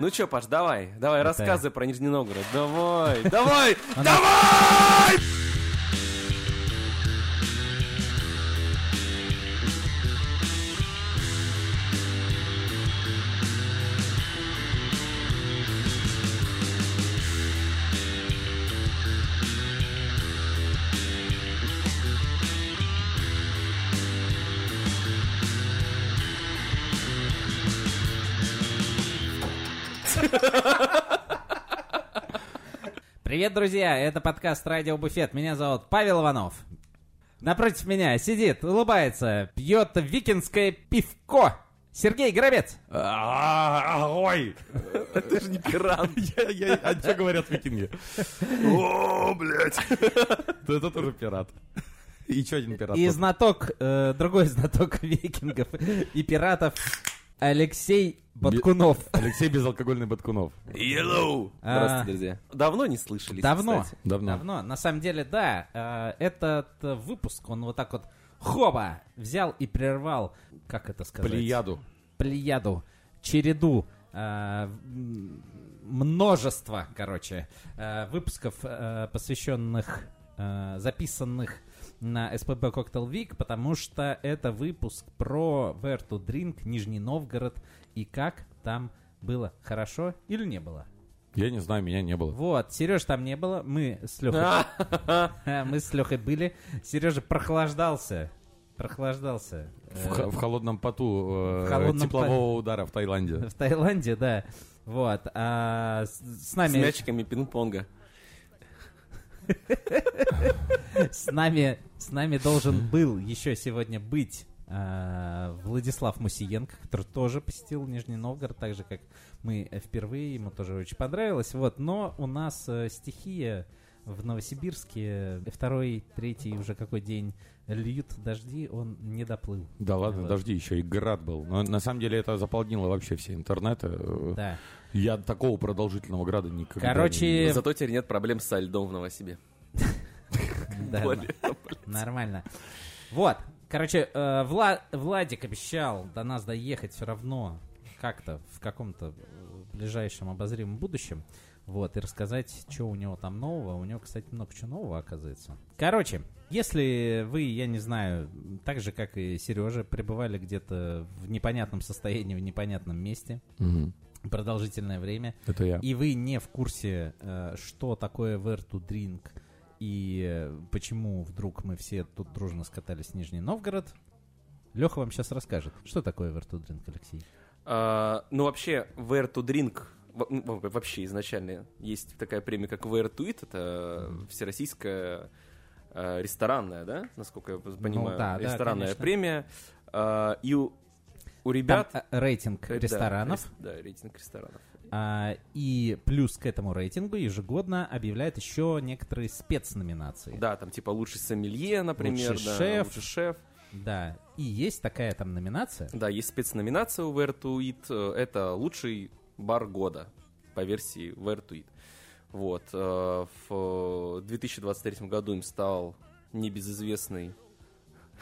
Ну чё, Паш, давай, давай, Это- рассказывай про Нижний Новгород. Давай, давай, давай! Привет, друзья! Это подкаст «Радио Буфет». Меня зовут Павел Иванов. Напротив меня сидит, улыбается, пьет викинское пивко. Сергей Горобец. Ой! Ты же не пират. А что говорят викинги? О, блядь! Да Это тоже пират. И еще один пират. И знаток, э, другой знаток викингов и пиратов Алексей Баткунов. Алексей Безалкогольный Баткунов. Yellow. А. Здравствуйте, друзья. Давно не слышались, Давно. кстати. Давно. Давно. На самом деле, да. э, Этот выпуск, он вот так вот хоба взял и прервал, как это сказать? Плеяду. плеяду, череду, э, множество, короче, э, выпусков, посвященных, записанных на СПБ Cocktail Week, потому что это выпуск про Where to Drink, Нижний Новгород, и как там было хорошо или не было. Я не знаю, меня не было. Вот, Сереж там не было, мы с Лехой, мы с Лехой были, Сережа прохлаждался, прохлаждался. В, э, х- в холодном поту э, В холодном теплового удара в Таиланде. В Таиланде, да. Вот. А с, с С нами, мячиками пинг-понга. С нами, с нами должен был еще сегодня быть а, Владислав Мусиенко, который тоже посетил Нижний Новгород, так же как мы э, впервые, ему тоже очень понравилось. Вот, но у нас э, стихия в Новосибирске второй, третий уже какой день льют дожди, он не доплыл. Да ладно, Вот. дожди, еще и град был. Но на самом деле это заполнило вообще все интернеты. Да. Я такого продолжительного града никогда Короче, не видел. Зато теперь нет проблем со льдом в Новосибе. Нормально. Вот. Короче, э, Вла- Владик обещал до нас доехать все равно как-то в каком-то ближайшем обозримом будущем. Вот, и рассказать, что у него там нового. У него, кстати, много чего нового оказывается. Короче, если вы, я не знаю, так же, как и Сережа, пребывали где-то в непонятном состоянии, в непонятном месте Мгм. продолжительное время, Это я. и вы не в курсе, э, что такое Where to Drink и э, почему вдруг мы все тут дружно скатались в Нижний Новгород, Леха вам сейчас расскажет. Что такое Where to Drink, Алексей? А, ну, вообще, Where to Drink, вообще изначально есть такая премия, как to Eat, это всероссийская э, ресторанная, да, насколько я понимаю, Ну да, да, ресторанная конечно. премия. А, и у, у Там ребят... э, рейтинг э, да, ресторанов, рес- Да, рейтинг ресторанов. а, и плюс к этому рейтингу ежегодно объявляют еще некоторые спецноминации. Да, там типа лучший сомелье, например, Лучший да, шеф. лучший шеф. Да. И есть такая там номинация. Да, есть спецноминация у Where to Eat. э, Это лучший бар года по версии Where to Eat. Вот. э, В 2023 году им стал небезызвестный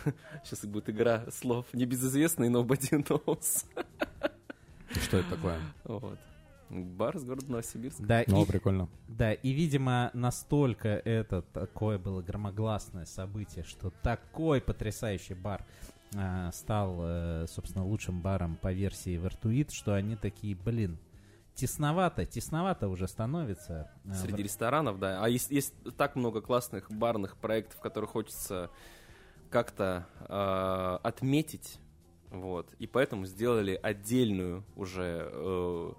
Сейчас будет игра слов. Небезызвестный Nobody Knows. Что это такое? Вот. Бар с города Новосибирск. Да, Ну, и, прикольно. Да, и, видимо, настолько это такое было громогласное событие, что такой потрясающий бар а, стал, э, собственно, лучшим баром по версии Вертуит, что они такие, блин, тесновато, тесновато уже становится. А, Среди ресторанов, да. А есть, есть так много классных барных проектов, которые хочется как-то э, отметить. Вот. И поэтому сделали отдельную уже э,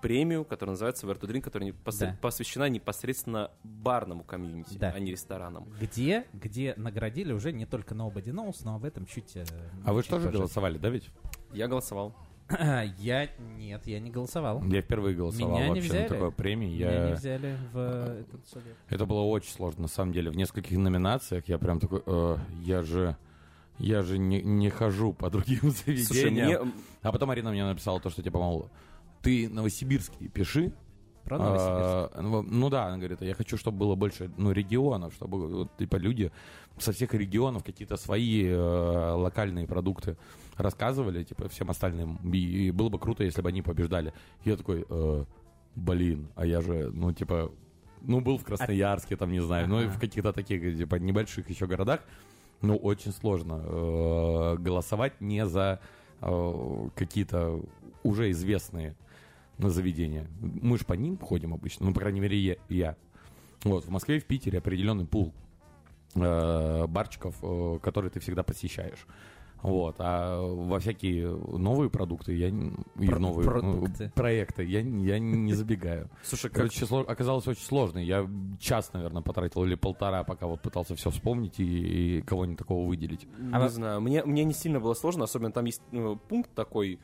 премию, которая называется Where to Drink, которая непосред- Да. посвящена непосредственно барному комьюнити, Да. а не ресторанам. Где, где наградили уже не только Nobody Knows, но об этом чуть... э, А вы чуть что же позже. голосовали, да ведь? Я голосовал. Я... Нет, я не голосовал. Я впервые голосовал Меня не вообще взяли. на такой премии. Меня Я... не взяли в этот совет. Это было очень сложно, на самом деле. В нескольких номинациях я прям такой, «Э, я же, я же не, не хожу по другим Слушай, заведениям. мне... А потом Арина мне написала то, что типа, мол, ты новосибирский пиши, Про Новосибирск. А, ну, ну да, она говорит, я хочу, чтобы было больше ну, регионов, чтобы вот, типа люди со всех регионов какие-то свои э, локальные продукты рассказывали, типа всем остальным. И, и было бы круто, если бы они побеждали. Я такой, э, блин, а я же, ну типа, ну был в Красноярске, там не знаю, ну и в каких-то таких типа небольших еще городах. Ну очень сложно э, голосовать не за э, какие-то уже известные заведения. Мы же по ним ходим обычно, ну, по крайней мере, я. Вот, в Москве и в Питере определенный пул э, барчиков, э, которые ты всегда посещаешь. Вот, а во всякие новые продукты я и Про- новые ну, продукты. проекты я, я не забегаю. Слушай, как... Короче, сло- оказалось очень сложно. Я час, наверное, потратил или полтора, пока вот пытался все вспомнить и, и кого-нибудь такого выделить. Не А знаю, мне, мне не сильно было сложно, особенно там есть ну, пункт такой,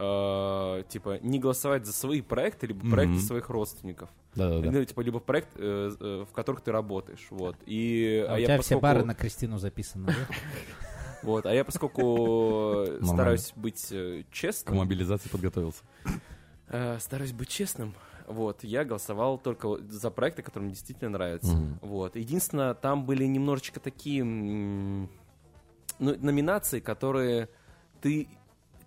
э, типа, не голосовать за свои проекты, либо Мгм. проекты своих родственников. Да-да-да. Ну, типа, либо проект, э, э, в которых ты работаешь, вот. И, А у я тебя все поскольку- бары на Кристину записаны, да? Вот, а я поскольку стараюсь быть э, К честным, мобилизации подготовился. стараюсь быть честным, вот, я голосовал только за проекты, которые мне действительно нравятся. Вот. Единственное, там были немножечко такие ну, номинации, которые ты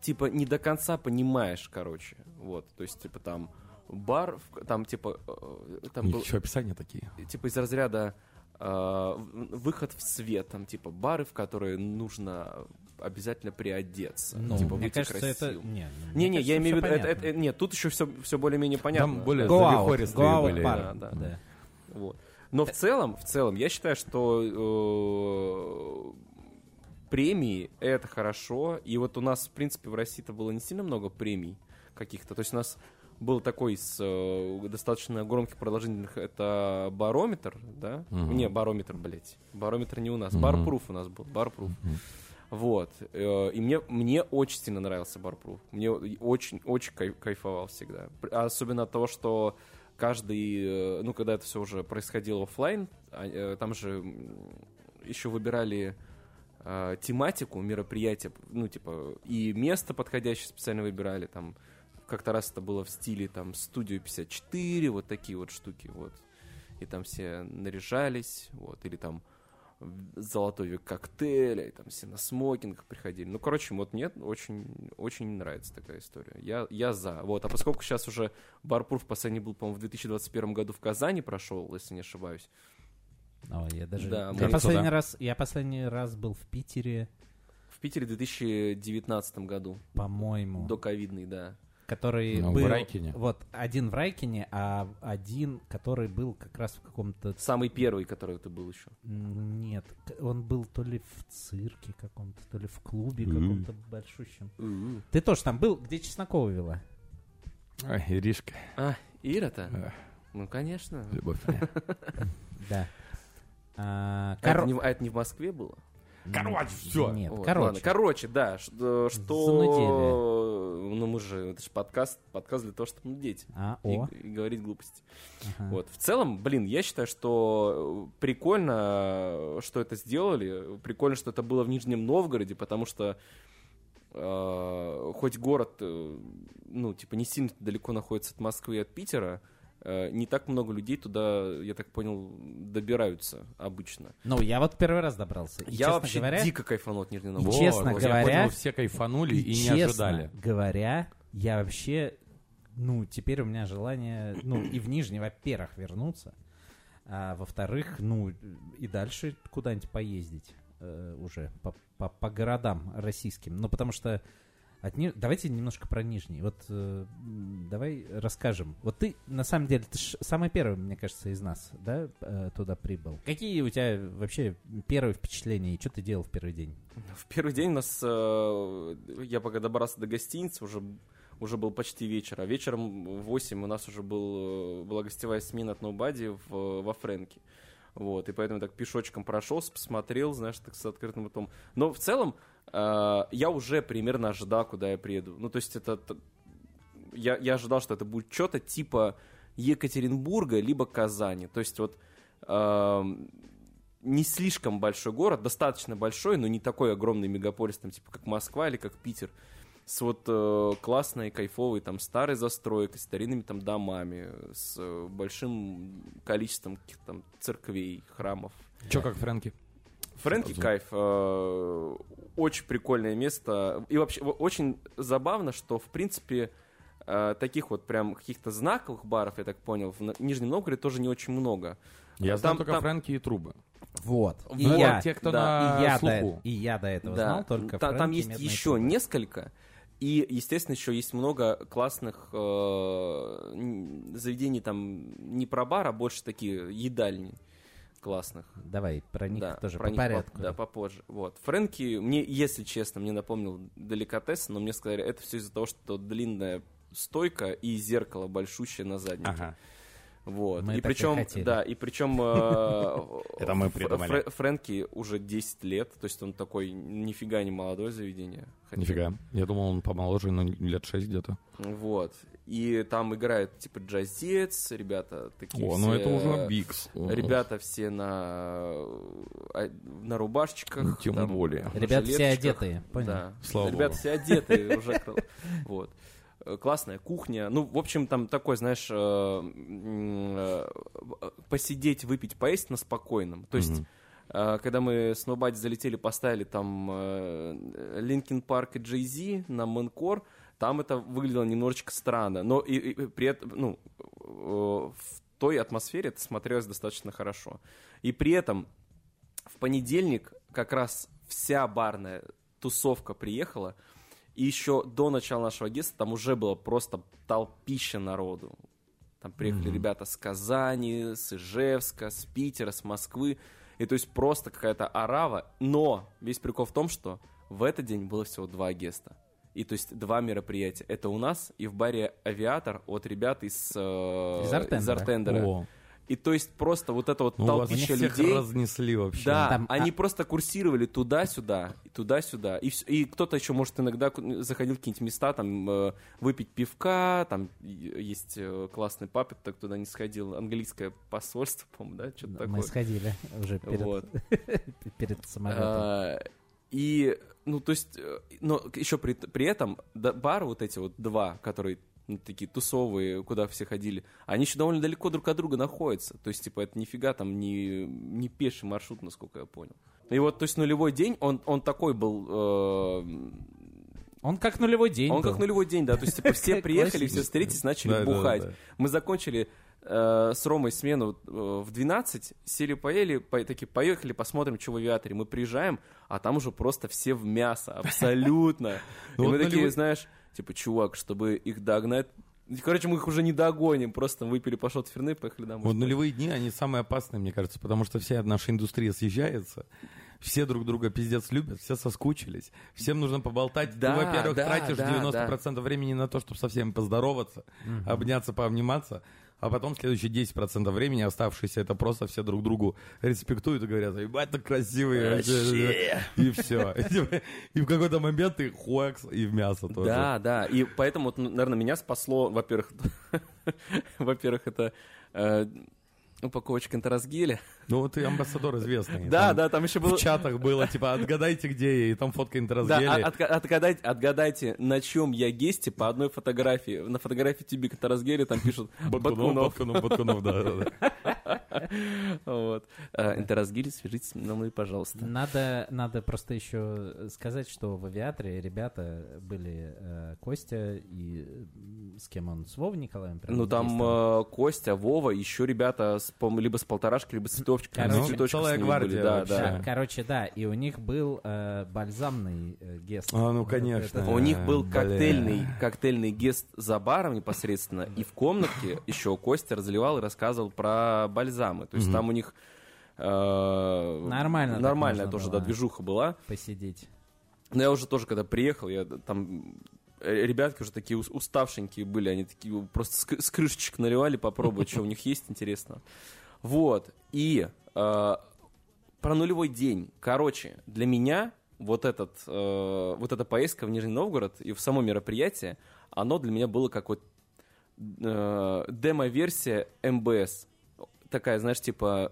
типа не до конца понимаешь, короче. Вот. То есть, типа, там бар, там, типа, э, там них был, еще описания такие. типа, из разряда э, выход в свет, там, типа, бары, в которые нужно обязательно приодеться. Ну, типа, мне кажется, это... красивым. Не, ну, мне Не-не, я кажется, имею в виду, это- это- нет, тут еще все, все более-менее понятно. Там более Go out, завихористые go out были. бар, Да, да. да. Вот. Но в целом, в целом, я считаю, что э, премии это хорошо. И вот у нас, в принципе, в России-то было не сильно много премий каких-то. То есть у нас был такой с э, достаточно громких продолжительных, это барометр, да? Мгм. Не, барометр, блядь. Барометр не у нас. Мгм. Барпруф у нас был, барпруф. Мгм. Вот. Э, И мне, мне очень сильно нравился Барпруф. Мне очень, очень кай- кайфовал всегда. Особенно от того, что каждый, э, ну, когда это все уже происходило оффлайн, а, там же еще выбирали э, тематику мероприятия, ну, типа, и место подходящее специально выбирали, там, как-то раз это было в стиле, там, студию 54, вот такие вот штуки, вот. И там все наряжались, вот, или там золотой век коктейля, и там все на смокингах приходили. Ну, короче, вот мне очень, очень нравится такая история. Я, я за. Вот, а поскольку сейчас уже Барпур в последний был, по-моему, в 2021 году в Казани прошел, если не ошибаюсь. Ой, я даже... Да, я, последний Туда. раз, я последний раз был в Питере, В Питере в 2019 году. по-моему, До ковидный, да. который Ну, в был... Райкине. Вот, один в Райкине, а один, который был как раз в каком-то... Самый первый, который ты был еще. Нет, он был то ли в цирке каком-то, то ли в клубе Мгм. каком-то большущем. Ты тоже там был, где Чеснокова вела? Ой, Иришка, А, Ира-то? Эх. Ну, конечно. любовь. Да. А, А, это не, в- а это не в Москве было? Короче, всё. Нет, Вот, короче. ладно. Короче, да, что... Занудели. Ну, мы же... Это же подкаст, подкаст для того, чтобы нудеть. А, И, о. и говорить глупости. ага. Вот. В целом, блин, я считаю, что прикольно, что это сделали. Прикольно, что это было в Нижнем Новгороде, потому что э, хоть город, э, ну, типа, не сильно далеко находится от Москвы и от Питера, э, не так много людей туда, я так понял, добираются обычно. Ну, я вот первый раз добрался. И, я честно вообще говоря, дико кайфанул от Нижнего И Новгорода. честно Вот, я говоря- понял, все кайфанули и, не честно ожидали. говоря, я вообще, ну, теперь у меня желание, ну, и в Нижний, во-первых, вернуться, а во-вторых, ну, и дальше куда-нибудь поездить э, уже по, по, по городам российским. Ну, потому что от Ни- давайте немножко про Нижний. Вот э, давай расскажем. Вот ты, на самом деле, ты ж самый первый, мне кажется, из нас, да, э, туда прибыл. Какие у тебя вообще первые впечатления и что ты делал в первый день? В первый день у нас, э, я пока добрался до гостиницы, уже, уже был почти вечер, а вечером в 8 у нас уже был, э, была гостевая смена от Ноубади в, во Фрэнке. Вот, и поэтому так пешочком прошелся, посмотрел, знаешь, так с открытым ртом. Но в целом я уже примерно ожидал, куда я приеду. Ну, то есть это... Я, я ожидал, что это будет что-то типа Екатеринбурга, либо Казани. То есть вот эм, не слишком большой город, достаточно большой, но не такой огромный мегаполис, там, типа, как Москва или как Питер, с вот э, классной, кайфовой там старой застройкой, старинными там домами, с э, большим количеством каких-то там церквей, храмов. Че как Фрэнки? Фрэнки кайф. э, очень прикольное место. И вообще во- очень забавно, что в принципе э, таких вот прям каких-то знаковых баров, я так понял, в Нижнем Новгороде тоже не очень много. Я Там- знаю только там- Фрэнки и Трубы. Вот. И Вот, я, те, кто да, и, на я до, и я до этого Да, знал только та- там Фрэнки, есть Медные еще трубы. несколько. И, естественно, еще есть много классных э, заведений там не про бар, а больше такие едальни классных. Давай, про них да, тоже про по них порядку. да, попозже. Вот. Фрэнки, мне, если честно, мне напомнил деликатес, но мне сказали, это все из-за того, что длинная стойка и зеркало большущее на заднике. Ага. Вот. Мы и так и причем, хотели. да, и причем э, Это мы придумали. Фрэ- Фрэнки уже 10 лет, то есть он такой нифига не молодое заведение. Нифига. Я думал, он помоложе, но лет 6 где-то. Вот. И там играет типа джазец, ребята такие О, все, ну это уже Бикс. Ребята все на, а, на рубашечках. Ну, тем там, более. Ребята все одетые, понял? Да. Слава Ребята богу. все одетые уже. Вот. Э, Классная кухня. Ну, в общем, там такой, знаешь, э, э, посидеть, выпить, поесть на спокойном. То есть, э, когда мы с Нобади залетели, поставили там Linkin Park и Jay-Z Numb/Encore, там это выглядело немножечко странно. Но и, и при этом, ну, э, в той атмосфере это смотрелось достаточно хорошо. И при этом в понедельник как раз вся барная тусовка приехала, и еще до начала нашего агентства там уже было просто толпища народу. Там приехали Мгм. ребята с Казани, с Ижевска, с Питера, с Москвы. И то есть просто какая-то арава. Но весь прикол в том, что в этот день было всего два геста. И то есть два мероприятия. Это у нас и в баре «Авиатор» от ребят из, э, Из Артендера. из Артендера. О, И то есть просто вот это вот ну толпища всех людей... разнесли вообще. Да, Там, они а- просто курсировали туда-сюда, туда-сюда. И, и кто-то еще, может, иногда заходил в какие-нибудь места, там, э, выпить пивка, там есть э, классный пап, так туда не сходил, английское посольство, по-моему, да, что-то Мы такое. сходили уже перед, Вот. перед самолетом. А, И, ну, то есть, э, но еще при, при этом да, бары вот эти вот два, которые ну, такие тусовые, куда все ходили, они еще довольно далеко друг от друга находятся. То есть, типа, это нифига там не, не пеший маршрут, насколько я понял. И вот, то есть, нулевой день, он, он такой был... э, Он как нулевой день он был. как нулевой день, да. То есть, типа, все приехали, все встретились, начали бухать. Мы закончили э, с Ромой смену э, в 12, сели, поели, по- такие, поехали, посмотрим, что в авиаторе. Мы приезжаем, а там уже просто все в мясо, абсолютно. И Ну мы вот такие, знаешь, типа, чувак, чтобы их догнать... Короче, мы их уже не догоним, просто выпили по шот ферны, поехали домой. Вот нулевые дни, они самые опасные, мне кажется, потому что вся наша индустрия съезжается, все друг друга пиздец любят, все соскучились, всем нужно поболтать. Да, Ты, во-первых, да, тратишь да, 90% времени на то, чтобы со всеми поздороваться, обняться, пообниматься, а потом следующие 10% времени оставшиеся, это просто все друг другу респектуют и говорят, ебать, так красивые. вообще». И все. И в какой-то момент ты хуакс и в мясо тоже. Да, да. И поэтому, наверное, меня спасло, во-первых, во-первых, это э, упаковочка энтеросгеля. Ну вот и амбассадор известный. Да, да, там еще было... В чатах было, типа, отгадайте, где я, и там фотка Да, интерразгели. а- отга- отгадайте, отгадайте, на чем я гесте по одной фотографии. На фотографии Тюбика Таразгеля там пишут Баткунов, Баткунов. Баткунов, Баткунов, да, да, да. Вот. Э, Интеразгиль, свяжитесь со мной, пожалуйста. Надо, надо просто еще сказать, что в авиаторе ребята были э, Костя и с кем он, с Вовой Николаем? прям Ну там э, Костя, Вова, еще ребята с, либо с полторашки, либо с цветочком. Короче, с цветочком целая гвардия да, короче, да, и у них был э, бальзамный э, гест. А, ну, конечно. это- У них был коктейльный, коктейльный гест за баром непосредственно, и в комнатке еще Костя разливал и рассказывал про бальзамы. То есть Мгм. там у них э, Нормально нормальная тоже было. да, движуха была. посидеть. Но я уже тоже, когда приехал, я там э, ребятки уже такие ус- уставшенькие были, они такие просто с крышечек наливали, попробовать, что у них есть интересно. Вот. И э, про нулевой день. Короче, для меня вот, этот, э, вот эта поездка в Нижний Новгород и в само мероприятие, оно для меня было как вот э, демо-версия МБС. Такая, знаешь, типа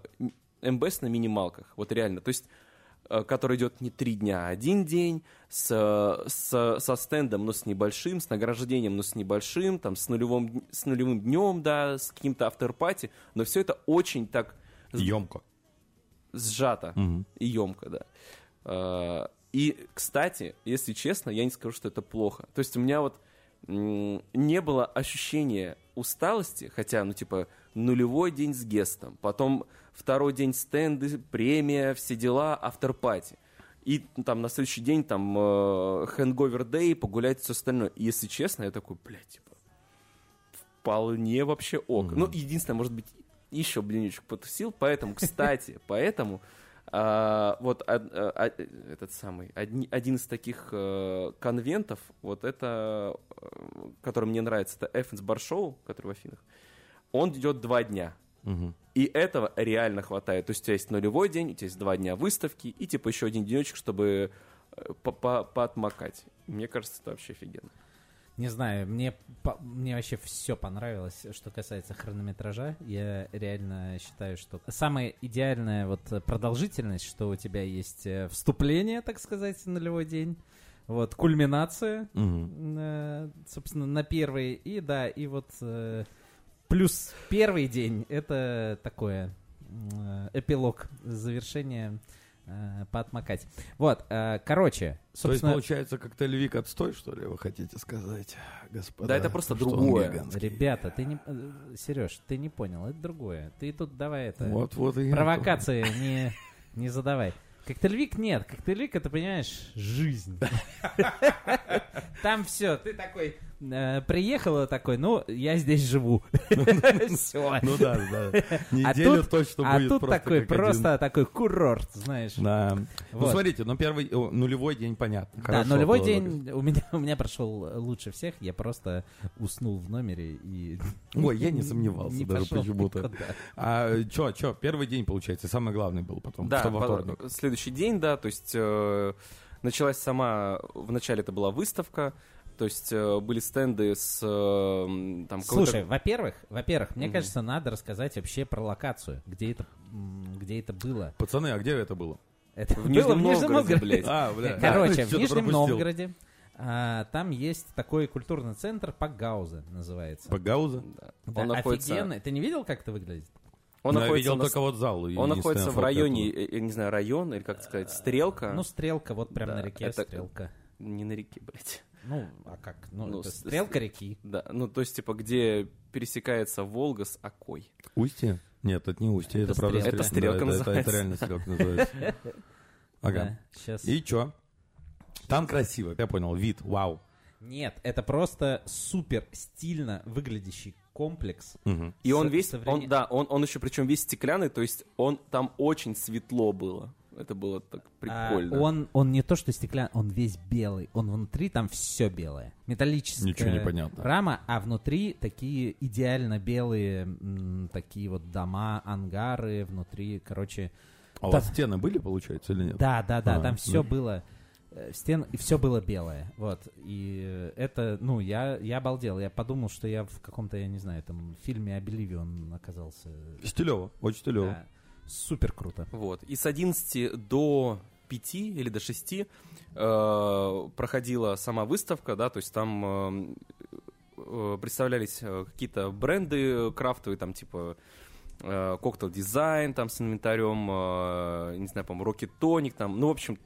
МБС на минималках. Вот реально. То есть э, который идет не три дня, а один день, с, с- со стендом, но с небольшим, с награждением, но с небольшим, там, с, нулевым, с нулевым днем, да, с каким-то авторпати, но все это очень так Емко. сжато Мгм. и емко, да. Э, И, кстати, если честно, я не скажу, что это плохо. То есть у меня вот не было ощущения усталости, хотя, ну, типа, нулевой день с гестом, потом второй день стенды, премия, все дела, авторпати. И там на следующий день там хэнговер дэй, погулять, все остальное. И, если честно, я такой, блядь, типа, вполне вообще ок. Ну, единственное, может быть, еще блинчик потусил, поэтому, кстати, поэтому а, вот а, а, этот самый одни- один из таких э, конвентов, вот это, э, который мне нравится, это Эфенс Бар Шоу, который в Афинах. Он идет два дня. Мгм. И этого реально хватает. То есть у тебя есть нулевой день, у тебя есть два дня выставки, и типа еще один денечек, чтобы э, по- по- поотмокать. Мне кажется, это вообще офигенно. Не знаю, мне, по- мне вообще все понравилось, что касается хронометража. Я реально считаю, что самая идеальная вот продолжительность, что у тебя есть э, вступление, так сказать, нулевой день, вот кульминация, Мгм. э, собственно, на первый, и да, и вот э, плюс первый день, это такое э, эпилог, завершение э, поотмокать. Вот, э, короче, То есть, собственно... получается, коктейль Вик отстой, что ли, вы хотите сказать, господа? Да, это просто другое. Ребята, ты не... Сереж, ты не понял, это другое. Ты тут давай это... Вот, вот и я Провокации не, не задавай. Коктейльвик нет. Коктейльвик это, понимаешь, жизнь. Там все, ты такой э, приехала такой, ну, я здесь живу. Все. Ну да, да. Неделю тут- точно А будет тут просто такой просто такой курорт, знаешь. Да. Ну смотрите, ну первый нулевой день понятно. Да, нулевой день у меня, у меня прошел лучше всех. Я просто уснул в номере и... Ой, я не сомневался не даже почему-то. А чё, чё, первый день, получается, самый главный был потом, Да, следующий день, да, то есть э, началась сама, вначале это была выставка, то есть э, были стенды с э, там Слушай, во-первых, во-первых, мне Мгм. кажется, надо рассказать вообще про локацию, где это, где это было. Пацаны, а где это было? Это в было Нижнем Новгороде, блядь. А, бля. Короче, в Нижнем пропустил. Новгороде а, там есть такой культурный центр Пагауза называется. Пагауза? Да. Да, Он находится, офигенный. Ты не видел, как это выглядит? он Ну, я находится, видел на- только вот зал. он находится в районе, э, я не знаю, район, или как это сказать, стрелка. Ну, стрелка, вот прям Да, на реке это- стрелка. не на реке, блядь. Ну, а как? Ну, Ну, это с- стрелка реки. Да, ну то есть, типа, где пересекается Волга с Окой. Устье? Нет, это не устье, это, Это правда стрелка. Это стрелка Да, это- это, называется. реально стрелка называется. Ага. сейчас. И чё? Там красиво, я понял, вид, вау. Нет, это просто супер стильно выглядящий комплекс. Мгм. И он Со- весь, он, да, он, он еще причем весь стеклянный, то есть он там очень светло было. Это было так А, прикольно. он, он не то что стеклянный, он весь белый. Он внутри там все белое. Металлическая Ничего не понятно. рама, а внутри такие идеально белые м, такие вот дома, ангары внутри, короче. А у вас стены были, получается, или нет? Да, да, да, А, там все да. было э, стен и все было белое, вот. И это, ну, я я обалдел, я подумал, что я в каком-то, я не знаю, там фильме Обливион оказался. Стилево, очень стилево. Да, супер круто. Вот. И с 11 до 5 или до 6 э, проходила сама выставка, да, то есть там э, э, представлялись э, какие-то бренды крафтовые, там типа э, коктейл дизайн там с инвентарем, не знаю, по-моему, Rocket Tonic, там, ну, в общем,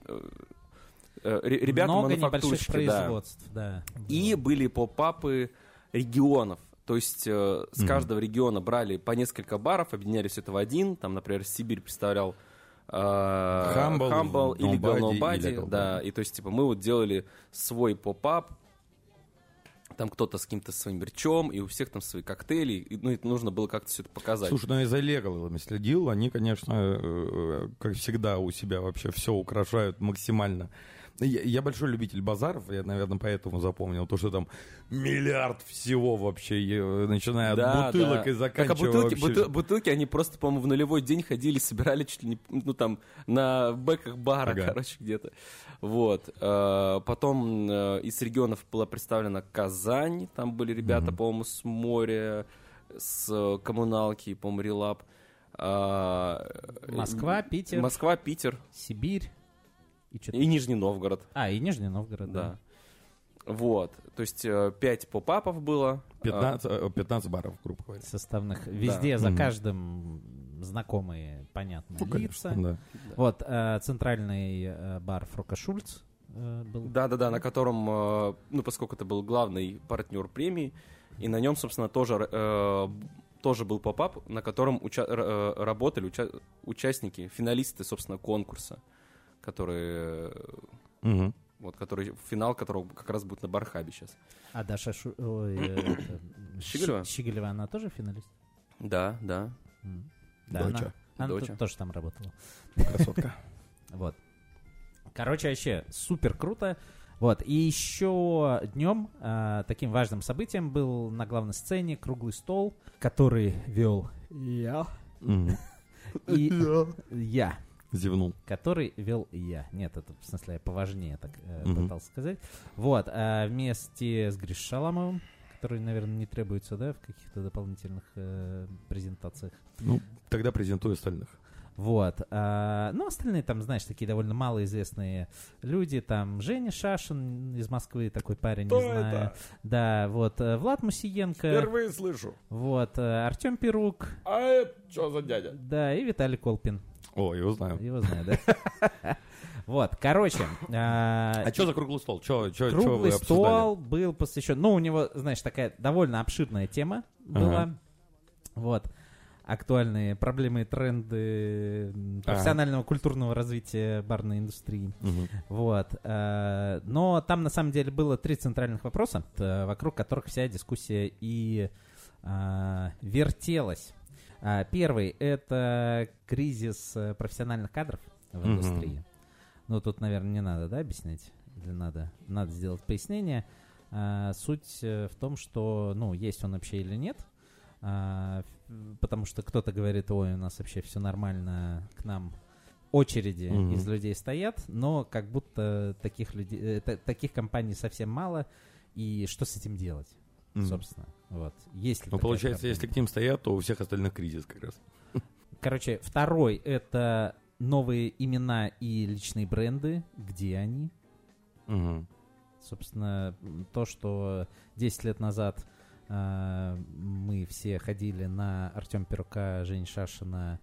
ре- ребята Много небольших мануфактурщики, да. производств, да. И были поп-апы регионов. То есть э, с Мгм. каждого региона брали по несколько баров, объединяли все это в один. Там, например, Сибирь представлял э, Humble, Humble или Nobody, Nobody, или да. И то есть, типа, мы вот делали свой поп-ап, там кто-то с каким-то своим мерчом, и у всех там свои коктейли, и, ну, это нужно было как-то все это показать. Слушай, ну я за легалами следил, они, конечно, э, э, как всегда у себя вообще все украшают максимально. Я, я большой любитель базаров, я, наверное, поэтому запомнил то, что там миллиард всего вообще, э, начиная от Да, бутылок да. и Так, а заканчивая бутылки, вообще... бутыл- бутылки, они просто, по-моему, в нулевой день ходили, собирали чуть ли не, ну, там, на бэках бара, Ага. короче, где-то. Вот. Э, Потом э, из регионов была представлена Казань, там были ребята, Мгм. по-моему, с моря, с э, коммуналки, по-моему, Релап. А, Москва, Питер. Москва, Питер. Сибирь. И чё- И Нижний Новгород, А, и Нижний Новгород, да. да. Вот, то есть э, пять поп-апов было. 15, э, 15 баров, грубо говоря. Составных. Везде за Мгм. каждым знакомые, понятные Ну, лица. конечно, да. Вот, э, центральный э, бар Фрока Шульц э, был. Да-да-да, на котором, э, ну, поскольку это был главный партнер премии, и на нем, собственно, тоже, э, тоже был поп-ап, на котором уча- э, работали уча- участники, финалисты, собственно, конкурса, которые, э, Мгм. вот, который, финал которого как раз будет на Бархабе сейчас. А Даша Шу... ой, э, это, Щеголева? Щеголева, она тоже финалист? Да, да. Да, Доча. она, она Доча. тут тоже там работала. Красотка. Вот. Короче, вообще супер круто. Вот. И еще днем а, таким важным событием был на главной сцене круглый стол, который вел я. Мгм. И я. Зевнул. Который вел я. Нет, это в смысле я поважнее так э, Мгм. пытался сказать. Вот. а вместе с Гриш Шаламовым, который, наверное, не требуется, да, в каких-то дополнительных э, презентациях. Ну, тогда презентую остальных. Вот. а, ну, остальные там, знаешь, такие довольно малоизвестные люди. Там Женя Шашин из Москвы, такой парень, не знаю. Да, вот. э, Влад Мусиенко. слышу. Вот. э, Артем Перук. А это что за дядя? Да, и Виталий Колпин. О, его знаю. Его знаю, да? Вот, короче. а, А что за круглый стол? Круглый стол был посвящен... Ну, у него, знаешь, такая довольно обширная тема была. Вот. Актуальные проблемы и тренды профессионального культурного развития барной индустрии. Вот. э, Но там на самом деле было три центральных вопроса, э, вокруг которых вся дискуссия и вертелась. А, Первый — это кризис э, профессиональных кадров в индустрии. Ну, тут, наверное, не надо, да, объяснять? Или надо? Надо сделать пояснение. А, Суть э, в том, что, ну, есть он вообще или нет. А, Потому что кто-то говорит, ой, у нас вообще все нормально, к нам очереди Мгм. из людей стоят, но как будто таких людей, э, та- таких компаний совсем мало, и что с этим делать, Мгм. собственно, вот. Есть Ну, получается, проблема? если к ним стоят, то у всех остальных кризис как раз. Короче, второй — это новые имена и личные бренды, где они, Мгм. Собственно, то, что 10 лет назад а, мы все ходили на Артем Перука, Жень Шашина,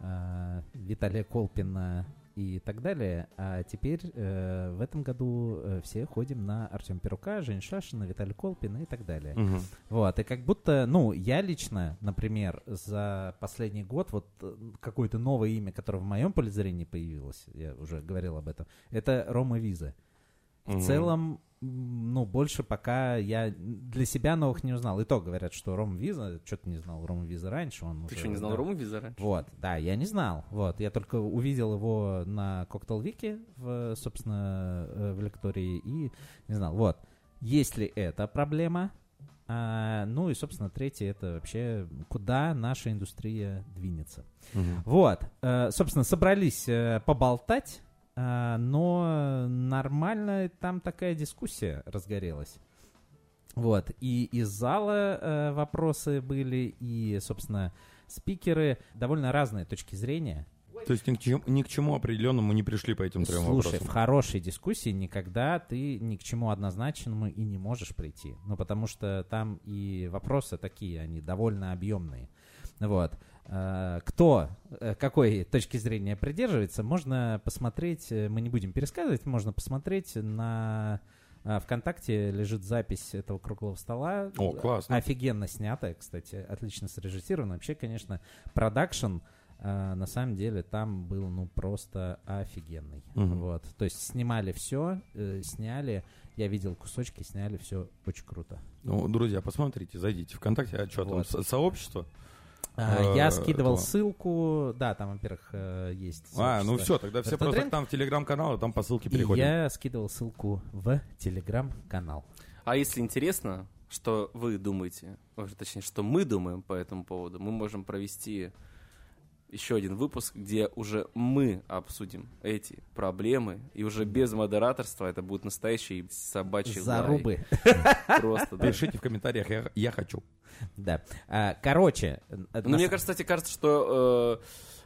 а, Виталия Колпина и так далее, а теперь э, в этом году э, все ходим на Артем Перука, Жень Шашина, Виталий Колпина и так далее. Мгм. Вот, и как будто, ну, я лично, например, за последний год, вот э, какое-то новое имя, которое в моем поле зрения появилось, я уже говорил об этом, это Рома Виза. В Мгм. целом, ну, больше пока я для себя новых не узнал. И то говорят, что Рома Виза, что-то не знал Рома Виза раньше. Он Ты уже, что, не знал да. Рому Визера? Вот, да, я не знал. Вот, я только увидел его на Коктейл Вики, в, собственно, э, в лектории, и не знал. Вот, есть ли это проблема? А, ну и, собственно, третье, это вообще, куда наша индустрия двинется. Мгм. Вот, э, собственно, собрались э, поболтать, но нормально там такая дискуссия разгорелась. Вот, и из зала э, вопросы были, и, собственно, спикеры довольно разные точки зрения. То есть ни к, чему, ни к чему определенному не пришли по этим трем Слушай, в вопросам. хорошей дискуссии никогда ты ни к чему однозначному и не можешь прийти. Ну, потому что там и вопросы такие, они довольно объемные. Вот. Э, Кто э, какой точки зрения придерживается, можно посмотреть, э, мы не будем пересказывать, можно посмотреть на ВКонтакте лежит запись этого круглого стола. О, классно. Офигенно снятая, кстати, отлично срежиссирована. Вообще, конечно, продакшн на самом деле там был ну просто офигенный. Мгм. Вот. То есть снимали все, сняли, я видел кусочки, сняли все очень круто. Ну, друзья, посмотрите, зайдите ВКонтакте. А что там, Вот. со- сообщество? А, Э, я скидывал этого. ссылку, да, там, во-первых, э, есть. А, ну все, тогда все просто к нам в телеграм-канал, а там по ссылке И переходим. я скидывал ссылку в телеграм-канал. А если интересно, что вы думаете, точнее, что мы думаем по этому поводу, мы можем провести еще один выпуск, где уже мы обсудим эти проблемы, и уже без модераторства это будет настоящий собачий лай. Зарубы. Просто, да. Пишите в комментариях, я, я хочу. Да. А, Короче. э, мне кстати, кажется, что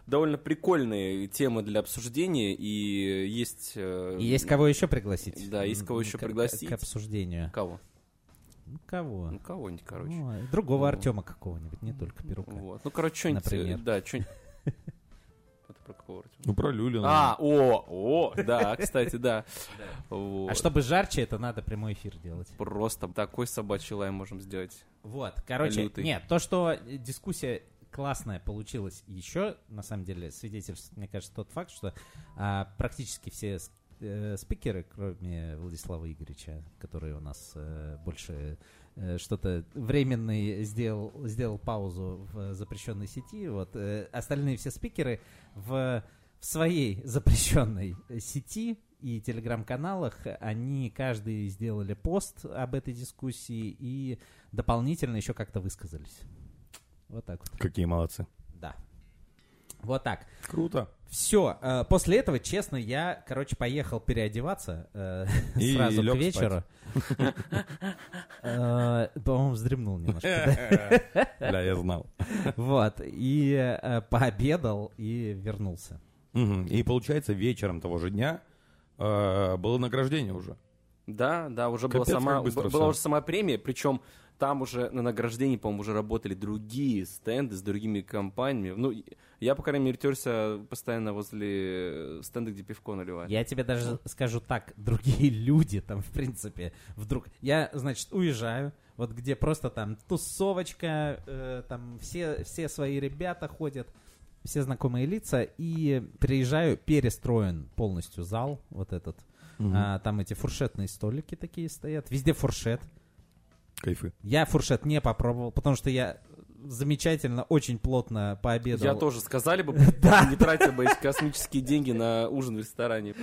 довольно прикольные темы для обсуждения, и есть... э, И есть кого еще пригласить? Да, есть кого еще к- пригласить. К обсуждению. Кого? Ну, кого? Ну, кого-нибудь, короче. Ну, другого Ну. Артема какого-нибудь, не только Перука. Вот. Ну, короче, что-нибудь... Э, Да, что-нибудь... Это про кого, Артем? Ну, про Люлина. А, о, о, да, кстати, да. А чтобы жарче, это надо прямой эфир делать. Просто такой собачий лай можем сделать. Вот, короче, нет, то, что дискуссия классная получилась еще, на самом деле, свидетельствует, мне кажется, тот факт, что а, практически все э, спикеры, кроме Владислава Игоревича, который у нас э, больше э, что-то временный сделал, сделал паузу в запрещенной сети, вот, э, остальные все спикеры в, в своей запрещенной сети и телеграм-каналах, они каждый сделали пост об этой дискуссии и дополнительно еще как-то высказались. Вот так вот. Какие молодцы. Да. Вот так. Круто. Все. после этого, честно, я, короче, поехал переодеваться э, И сразу лег к вечеру. Э, По-моему, вздремнул немножко. Да, я знал. Вот. И э, пообедал и вернулся. И получается, вечером того же дня э, было награждение уже. Да, да, уже была Капец, сама, как быстро б- всё. была уже сама премия, причем там уже на награждении, по-моему, уже работали другие стенды с другими компаниями. Ну, я, по крайней мере, терся постоянно возле стенда, где пивко наливают. Я тебе даже скажу так, другие люди там, в принципе, вдруг... Я, значит, уезжаю, вот где просто там тусовочка, э, там все, все свои ребята ходят, все знакомые лица, и приезжаю, перестроен полностью зал, вот этот. А, там эти фуршетные столики такие стоят, везде фуршет. Кайфы. Я фуршет не попробовал, потому что я замечательно, очень плотно пообедал. Я тоже сказали бы, не тратя бы эти космические деньги на ужин в ресторане.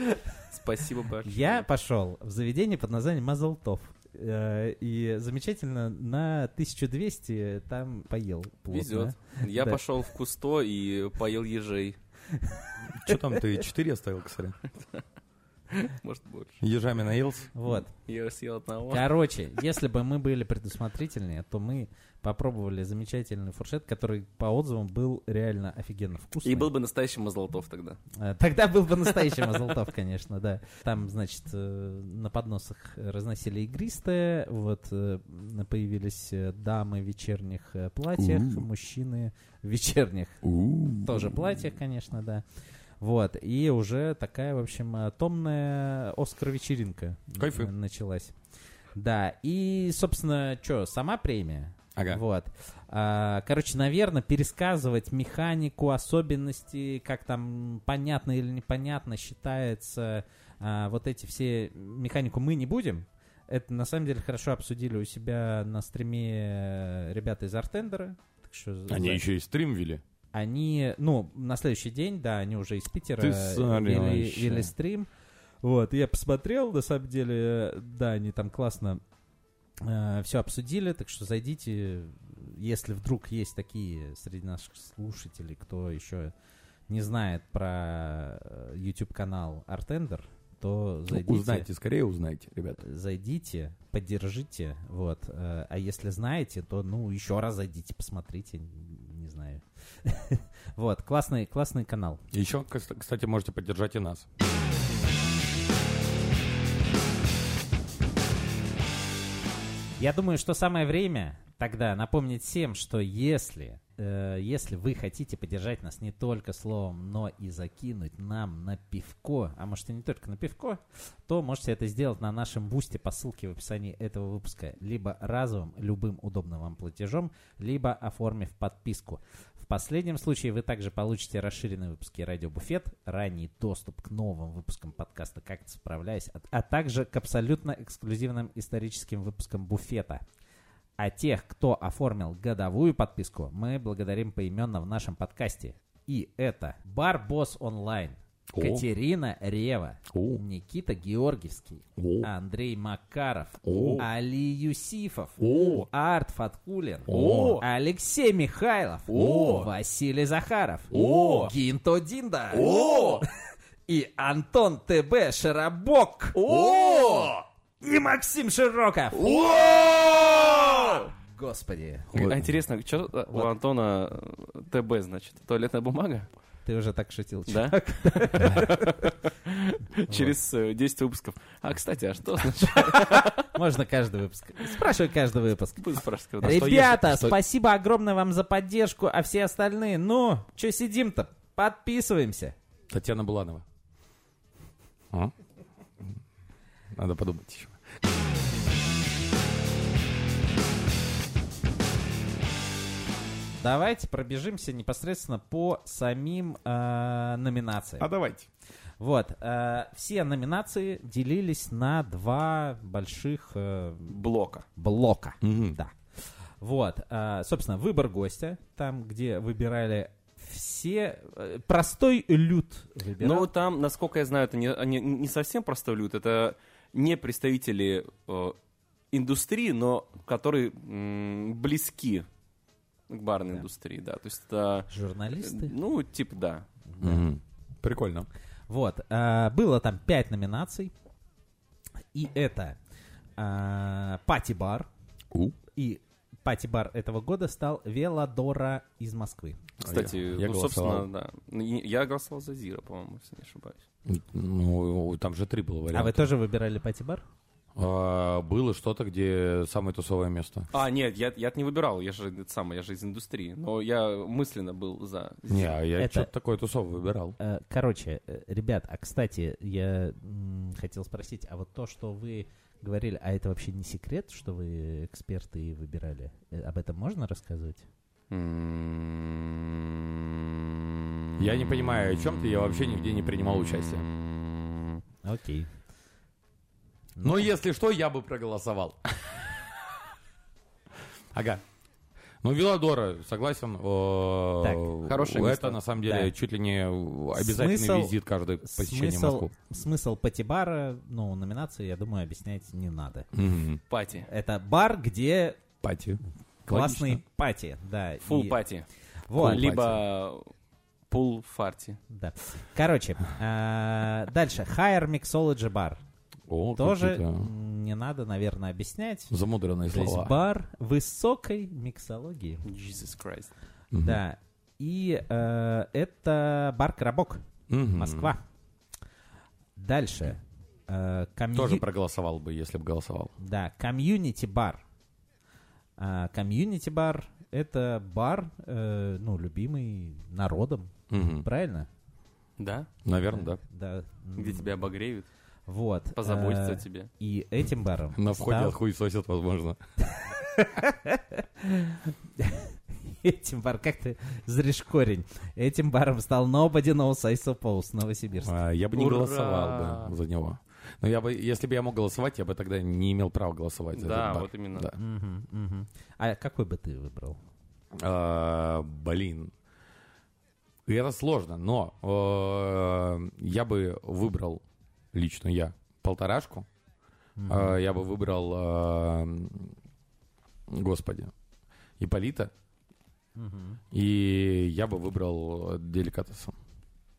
Спасибо большое. Я пошел в заведение под названием Мазалтов. Э, И замечательно на 1200 там поел. плотно. Везет. Я пошел в Кусто и поел ежей. Что там, ты 4 оставил, косаря? Может, больше. Ежами наелся? Вот. Я съел одного. Короче, если бы мы были предусмотрительнее, то мы попробовали замечательный фуршет, который по отзывам был реально офигенно вкусный. И был бы настоящий Мазлотов тогда. Э, Тогда был бы настоящий Мазалтов, конечно, да. Там, значит, э, на подносах разносили игристое, вот э, появились дамы в вечерних платьях, мужчины в вечерних тоже платьях, конечно, да. Вот, и уже такая, в общем, э, томная Оскар-вечеринка Кайфы. началась. Да, и, собственно, что, сама премия? Ага. Вот. А, короче, наверное, пересказывать механику, особенности, как там понятно или непонятно считается, а, вот эти все механику мы не будем. Это на самом деле хорошо обсудили у себя на стриме э, ребята из Артендера. Так что Они за- еще и стрим вели. Они, ну, на следующий день, да, они уже из Питера э, вели, вели стрим. Вот, я посмотрел, на самом деле, э, да, они там классно все обсудили, так что зайдите, если вдруг есть такие среди наших слушателей, кто еще не знает про э, YouTube-канал Артендер, то Ну, зайдите. Узнайте, скорее узнайте, ребята. Зайдите, поддержите, вот. э, А если знаете, то, ну, еще раз зайдите, посмотрите. Вот, классный, классный канал. Еще, кс- кстати, можете поддержать и нас. Я думаю, что самое время тогда напомнить всем, что если, э, если вы хотите поддержать нас не только словом, но и закинуть нам на пивко, а может и не только на пивко, то можете это сделать на нашем бусте по ссылке в описании этого выпуска, либо разовым, любым удобным вам платежом, либо оформив подписку. В последнем случае вы также получите расширенные выпуски «Радио Буфет», ранний доступ к новым выпускам подкаста «Как-то справляюсь», а, а также к абсолютно эксклюзивным историческим выпускам «Буфета». А тех, кто оформил годовую подписку, мы благодарим поименно в нашем подкасте. И это Бар Босс Онлайн, О. Катерина Рева, О. Никита Георгиевский, О. Андрей Макаров, О. Али Юсифов, О. Арт Фаткулин, О. Алексей Михайлов, О. Василий Захаров, О. Гинто Динда, О! и Антон ТБ Шарабок, О! и Максим Широков. О! Господи. А интересно, что у Антона ТБ, значит? Туалетная бумага? Ты уже так шутил. Да? Через э, 10 выпусков. А, кстати, а что значит? Можно каждый выпуск. Спрашивай каждый выпуск. Буду спрашивать, Ребята, спасибо огромное вам за поддержку, а все остальные, ну, что сидим-то? Подписываемся. Татьяна Буланова. А? Надо подумать еще. Давайте пробежимся непосредственно по самим э, номинациям. А давайте. Вот, э, все номинации делились на два больших э, Блока. блока. Мгм. Да. Вот, э, собственно, выбор гостя, там, где выбирали все... э, простой люд выбирал. Ну, там, насколько я знаю, это не, не, не совсем простой люд. Это не представители э, индустрии, но которые м, близки к барной Да. индустрии, да. То есть это... Журналисты. Ну, типа, да. Мгм. Прикольно. Вот, э, было там пять номинаций. И это э, пати-бар. У. И пати-бар этого года стал Велодора из Москвы. Кстати, Я- я ну, голосовал. собственно, да. Ну, Я голосовал за Зира, по-моему, если не ошибаюсь. Ну, там же три было варианта. А вы тоже выбирали пати-бар? А, было что-то, где самое тусовое место. А, нет, я, я не выбирал, я же это самое, я же из индустрии. Но я мысленно был за Не, а я Это- что-то такое тусовое выбирал. Э, Короче, э, ребят, а кстати, я хотел спросить, а вот то, что вы говорили, а это вообще не секрет, что вы эксперты и выбирали? Э, Об этом можно рассказывать? М-м-м. Я не понимаю, о чем ты, я вообще нигде не принимал участие. Окей. Но если что, я бы проголосовал. Ага. Ну, Виладора, согласен. э, Так, хорошее Это, место. на самом деле, Да. чуть ли не обязательный Смысл- визит каждое посещение в Смысл, Москву. смысл пати-бара, ну, номинации, я думаю, объяснять не надо. Мгм. Пати. Это бар, где Пати. классные Логично. пати, да. Фул и- пати. Вот, Либо pool party. да. Короче, э, дальше. Higher Mixology Bar. О, Тоже не надо, наверное, объяснять. замудренные То есть слова. бар высокой миксологии. Jesus Christ. Мгм. Да. И э, это бар Коробок, Мгм. Москва. Дальше. Э, комью- Тоже проголосовал бы, если бы голосовал. Да, комьюнити бар. А, Комьюнити бар это бар, э, ну, любимый народом, Мгм. правильно? Да? Наверное, да. Да. Где тебя обогреют, Вот. позаботятся э, о тебе. И этим баром На входе стал- отхуесосят, возможно. Этим бар, как ты зришь корень. Этим баром стал Nobody Knows I Suppose, Новосибирск. А, Я бы не Ура! голосовал бы за него. Но я бы, если бы я мог голосовать, я бы тогда не имел права голосовать за Да, этот бар. вот именно. Да. Мгм, мгм. А какой бы ты выбрал? А, блин. Это сложно, но э, я бы выбрал, лично я, полторашку. А, я бы выбрал, э, господи, Иполита. Мгм, И я бы выбрал деликатеса.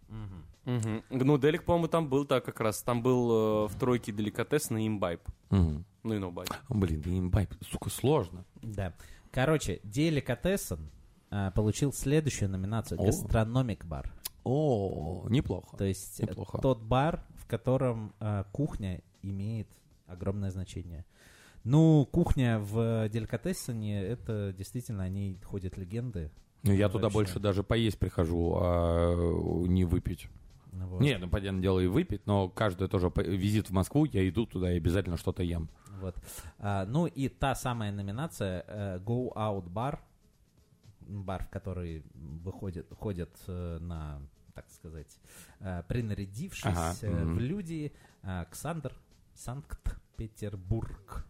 мгм. Мгм. Ну, Делик, по-моему, там был так как раз. Там был э, в тройке деликатес на имбайб. Мгм. Ну и нобайб. Блин, да имбайб, сука, сложно. Да. Короче, Деликатесен а, получил следующую номинацию О. Гастрономик бар. О, неплохо. То есть э, Неплохо. тот бар, в котором а, кухня имеет огромное значение. Ну, кухня в Деликатесене, это действительно, о ней ходят легенды. Ну, я туда Вообще. больше даже поесть прихожу, а не выпить. Ну, вот. Не, ну, понятное дело, и выпить, но каждый тоже визит в Москву, я иду туда и обязательно что-то ем. Вот. А, ну и та самая номинация э, Go Out Bar, бар, в который выходит, ходят э, на, так сказать, э, принарядившись Ага, э, в люди, э, Ксандр, Санкт-Петербург.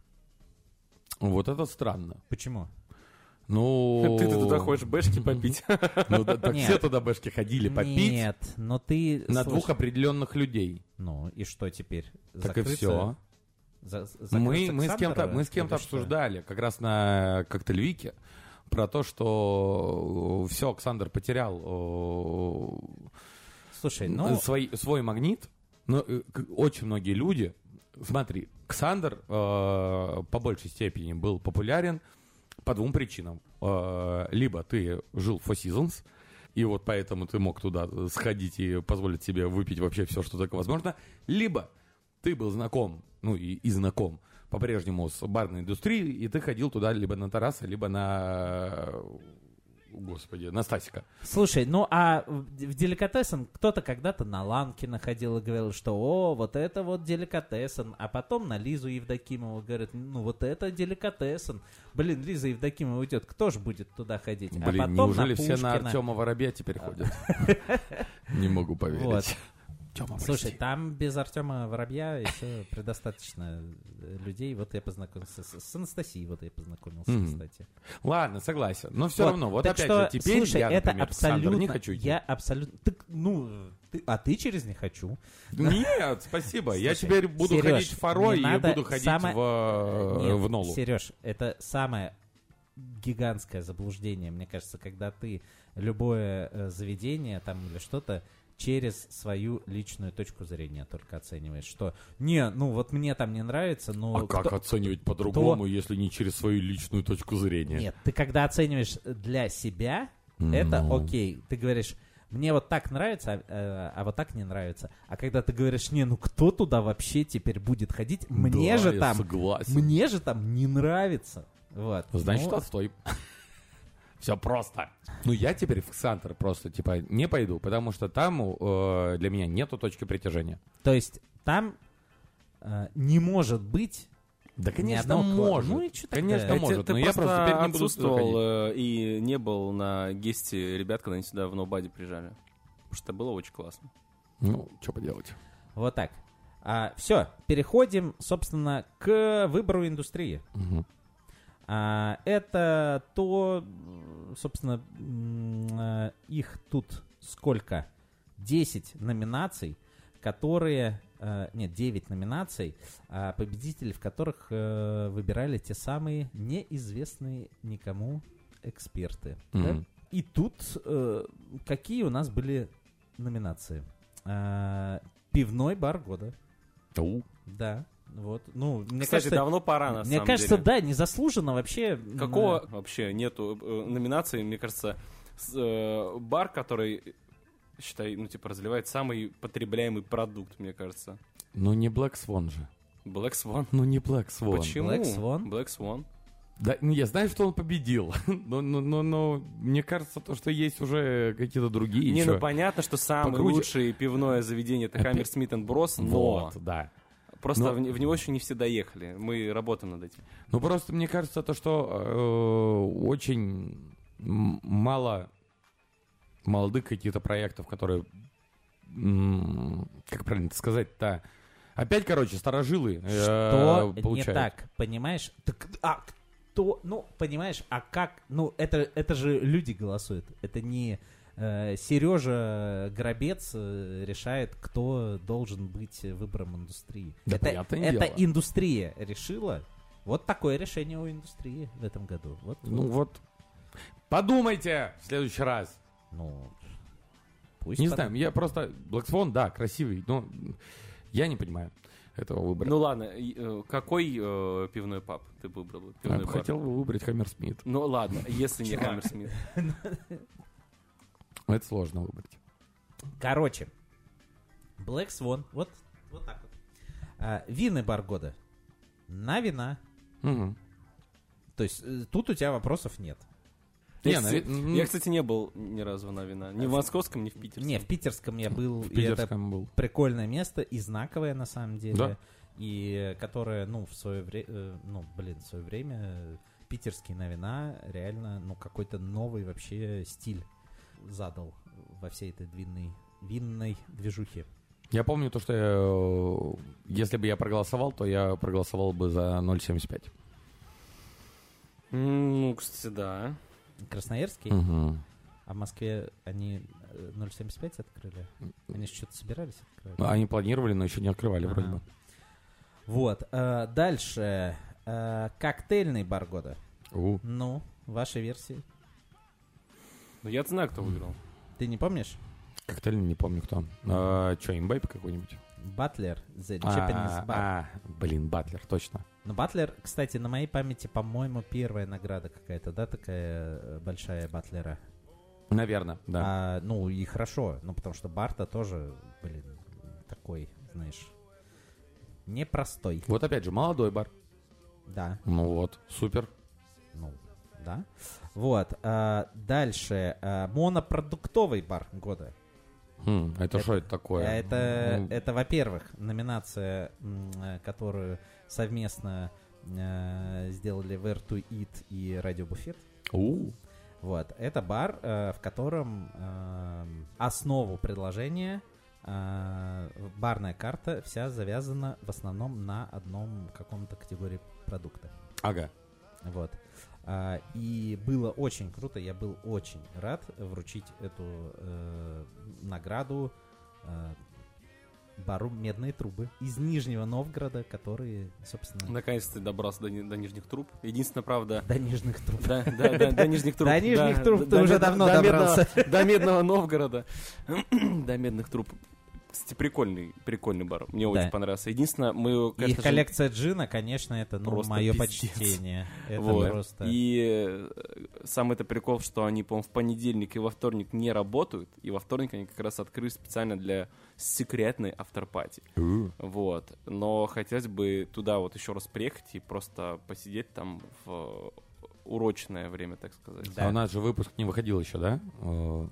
Вот это странно. Почему? Ну... Ты, ты туда ходишь бэшки попить. Ну, так Нет. все туда бэшки ходили попить Нет, но ты... на двух определенных людей. Ну и что теперь? Так и все. за- Мы, мы с кем-то мы с кем-то обсуждали, как раз на коктейльвике, про то, что все, Александр потерял э, Слушай, ну... свой, свой магнит. Но э, очень многие люди, смотри, Ксандр э, по большей степени был популярен по двум причинам. Э, либо ты жил в Four Seasons, и вот поэтому ты мог туда сходить и позволить себе выпить вообще все, что только возможно, либо ты был знаком, ну и, и знаком по-прежнему с барной индустрией, и ты ходил туда либо на Тараса, либо на... Господи, на Стасика. Слушай, ну а в деликатесен кто-то когда-то на Ланке находил и говорил, что о, вот это вот деликатесен, а потом на Лизу Евдокимову говорят, ну вот это деликатесен. Блин, Лиза Евдокимова уйдет, кто же будет туда ходить? а Блин, потом неужели на все на. Артема Воробья теперь ходят? Не могу поверить. Тёма, Слушай, прости. там без Артема Воробья еще предостаточно э, людей. Вот я познакомился с, с Анастасией, вот я познакомился, Мгм. кстати. Ладно, согласен. Но все Вот, равно, вот опять что, же, теперь слушай, я, это например, Александр, абсолютно, не хочу идти. я абсолютно, так, ну, ты- а ты через не хочу. Нет, спасибо. я Слушай, теперь буду Серёж, ходить в Фаро и надо буду ходить самое- в, Нет, в Нолу. Сереж, это самое гигантское заблуждение, мне кажется, когда ты любое э, заведение там или что-то через свою личную точку зрения только оцениваешь, что не, ну вот мне там не нравится, но А как кто- оценивать по-другому, если не через свою личную точку зрения? Нет, ты когда оцениваешь для себя, это Ну. окей. Ты говоришь, мне вот так нравится, а, э, а вот так не нравится. А когда ты говоришь, не, ну кто туда вообще теперь будет ходить? Мне Да, же там, согласен. мне же там не нравится. Вот. Значит, Ну, отстой. Все просто. Ну, я теперь в Ксантер просто, типа, не пойду, потому что там э, для меня нету точки притяжения. То есть там э, не может быть Да, конечно, может. Ну и что Конечно, тогда? может, ты но я просто теперь не буду отсутствовал э, и не был на гесте ребят, когда они сюда в Ноубаде приезжали. Потому что это было очень классно. Ну, что поделать. Вот так. все, переходим, собственно, к выбору индустрии. Мгм. А, это то, собственно, э, их тут сколько? 10 номинаций, которые... э, Нет, 9 номинаций, а победители в которых э, выбирали те самые неизвестные никому эксперты. да? Мгм. И тут какие у нас были номинации? А, Пивной бар года. Ау. Да, вот. Ну, мне Кстати, кажется, давно пора, на мне самом кажется, деле. да, незаслуженно вообще. Какого вообще нету э, номинации, мне кажется, с- э, бар, который, считай, ну, типа, разливает самый потребляемый продукт, мне кажется. Ну, не Black Swan же. Black Swan. Ну, не Black Swan. Почему? Black Swan? Black Swan. Да, не, я знаю, что он победил, но, но, но, но мне кажется, то, что есть уже какие-то другие Не, еще. ну понятно, что самое Покруче. лучшее пивное заведение это Это- Хаммер Смит Брос, но Вот, да. Просто Но- в, не- в него еще не все доехали. Мы работаем над этим. Ну, просто мне кажется, то, что э, очень мало молодых каких-то проектов, которые, как правильно это сказать-то, опять, короче, старожилы э, Что не получают. так, понимаешь? Так, а кто, ну, понимаешь, а как, ну, это, это же люди голосуют, это не Сережа Гробец э, решает, кто должен быть выбором индустрии. Да, это это дело. индустрия решила. Вот такое решение у индустрии в этом году. Вот, Ну, вот, подумайте в следующий раз. ну, пусть Не под- знаю, я просто... Black Swan, да, красивый, но я не понимаю этого выбора. Ну ладно, э, какой э, пивной паб ты выбрал? Я Пивной бы хотел бы выбрать Хаммер Смит. Ну ладно, если не. Хаммер Смит. Это сложно выбрать. Короче, Black Swan, вот, вот так вот. А, винный бар года. На вина. Мгм. То есть э, тут у тебя вопросов нет. Не, Я, кстати, нави- м, я, кстати, не был ни разу на вина. Ни в московском, ни в питерском. Не, в питерском я был, В и это питерском был. прикольное место и знаковое на самом деле. Да. И э, которое, ну, в свое время, ну, блин, в свое время э, питерские на вина реально, ну, какой-то новый вообще стиль задал во всей этой винной, винной движухе. Я помню то, что я, э, если бы я проголосовал, то я проголосовал бы за 0,75. М, Ну, кстати, да. Красноярский, Мгм. а в Москве они э, 0,75 открыли? Они же что-то собирались открывать? Ну, Они планировали, но еще не открывали вроде Ага. бы. Вот. э, дальше. э, коктейльный бар года. У. Ну, ваши версии. Ну, я знаю, кто выиграл. Ты не помнишь? Коктейль не помню кто. А, что, имбайп какой-нибудь? Батлер, The Japanese А, Bar. а, блин, Батлер, точно. Но Батлер, кстати, на моей памяти, по-моему, первая награда какая-то, да, такая э, большая Батлера. Наверное, да. А, ну и хорошо, ну потому что Барта тоже, блин, такой, знаешь, непростой. Вот опять же, молодой бар. Да, Ну вот, супер. ну, да. Вот, а, дальше, а, монопродуктовый бар года. Хм, это что это такое? Это, Ну, это, во-первых, номинация, э, которую совместно э, сделали Where to Eat и Радио Буфет. у, Вот, это бар, э, в котором э, основу предложения э, барная карта вся завязана в основном на одном каком-то категории продукта. Ага. Вот. А, и было очень круто, я был очень рад вручить эту э, награду э, бару «Медные трубы» из Нижнего Новгорода, которые, собственно, Наконец-то добрался до, до нижних труб. Единственное, правда... до Нижних труб. Да, да, да, до нижних труб. До нижних труб ты уже давно до добрался. До Медного Новгорода. До медных труб. Кстати, прикольный, прикольный бар. Мне Да. очень понравился. Единственное, мы, И конечно же, коллекция джина, конечно, это ну, Просто мое пиздец. почтение. Это Вот. просто... И э, самый это прикол, что они, по-моему, в понедельник и во вторник не работают, и во вторник они как раз открыли специально для секретной авторпати. Вот. Но хотелось бы туда вот еще раз приехать и просто посидеть там в урочное время, так сказать. Да. А у нас же выпуск не выходил еще, да?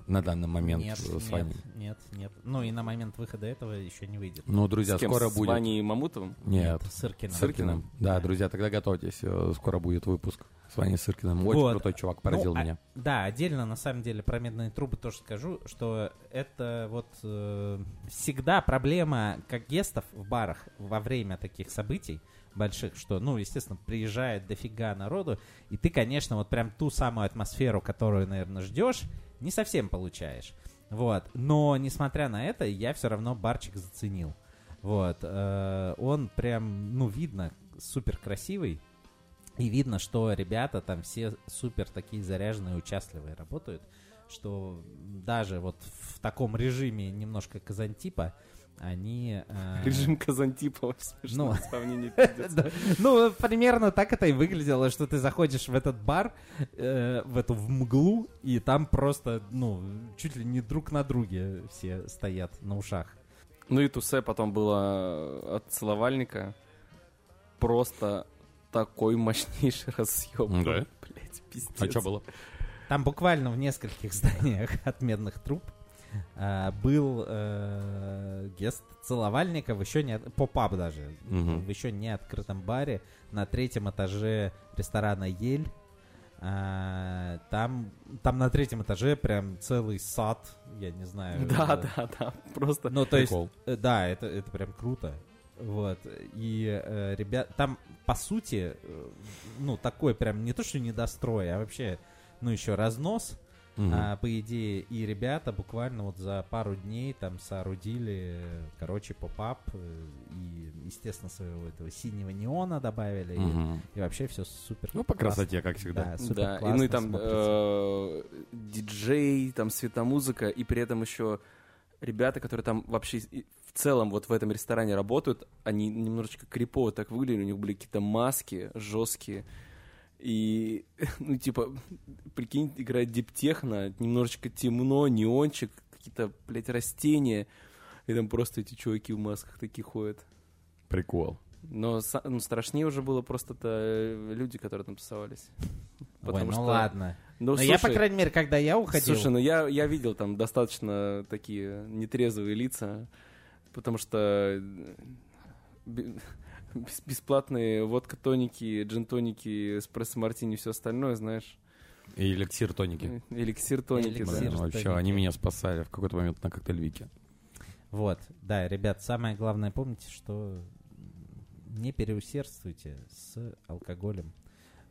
На данный момент Нет, с нет, вами. нет, нет. Ну и на момент выхода этого еще не выйдет. Ну, друзья, С кем? скоро С будет. Ваней Мамутовым? Нет. С Иркиным. С Сыркиным. Да, Да. друзья, тогда готовьтесь. э, Скоро будет выпуск с Ваней Сыркиным. Очень Вот. крутой чувак, поразил Ну, а- меня. Да, отдельно на самом деле про медные трубы тоже скажу, что это вот э, всегда проблема как гестов в барах во время таких событий больших, что, ну, естественно, приезжает дофига народу, и ты, конечно, вот прям ту самую атмосферу, которую, наверное, ждешь, не совсем получаешь. Вот. Но, несмотря на это, я все равно барчик заценил. Вот. э, он прям, ну, видно, супер красивый. И видно, что ребята там все супер такие заряженные, участливые работают, что даже вот в таком режиме немножко казантипа они... э, Режим Казантипова. Смешное Ну. сравнение. Ну, примерно так это и выглядело, что ты заходишь в этот бар, э, в эту в мглу, и там просто, ну, чуть ли не друг на друге все стоят на ушах. Ну и тусе потом было от целовальника. Просто такой мощнейший разъем. Да? Блять, пиздец. А что было? Там буквально в нескольких зданиях от медных труб был э, гест целовальников, еще не поп-ап даже, Мгм. в еще не открытом баре на третьем этаже ресторана Ель. А, там, там на третьем этаже прям целый сад, я не знаю. Да, э, да, да. Просто Ну, то есть, Прикол. э, да, это, это прям круто. Вот. И, э, ребят, там, по сути, э, ну, такой прям не то, что недострой, а вообще, ну, еще разнос. Мгм. А, по идее, и ребята буквально вот за пару дней там соорудили, короче, поп-ап. э, И, естественно, своего этого синего неона добавили. и- Мгм. И, вообще все супер. Ну, по классно. красоте, как всегда. Да, супер да, и, ну и там э, диджей, там светомузыка, и при этом еще ребята, которые там вообще и в целом вот в этом ресторане работают, они немножечко крипово так выглядели, у них были какие-то маски жесткие. И, ну, типа, прикинь, играет диптехно, немножечко темно, неончик, какие-то, блядь, растения. И там просто эти чуваки в масках такие ходят. Прикол. Но ну, страшнее уже было просто-то э, люди, которые там тусовались. Ой, Потому ну что- ладно. Ну, Но я, по слушай, крайней мере, когда я уходил... Слушай, ну я, я видел там достаточно такие нетрезвые лица, потому что э, бесплатные водка-тоники, джин-тоники, эспрессо-мартини и все остальное, знаешь, И эликсир тоники. эликсир-тоники, Эликсир. да. Блин, вообще, они меня спасали в какой-то момент на коктейльвике. Вот, да, ребят, самое главное, помните, что не переусердствуйте с алкоголем.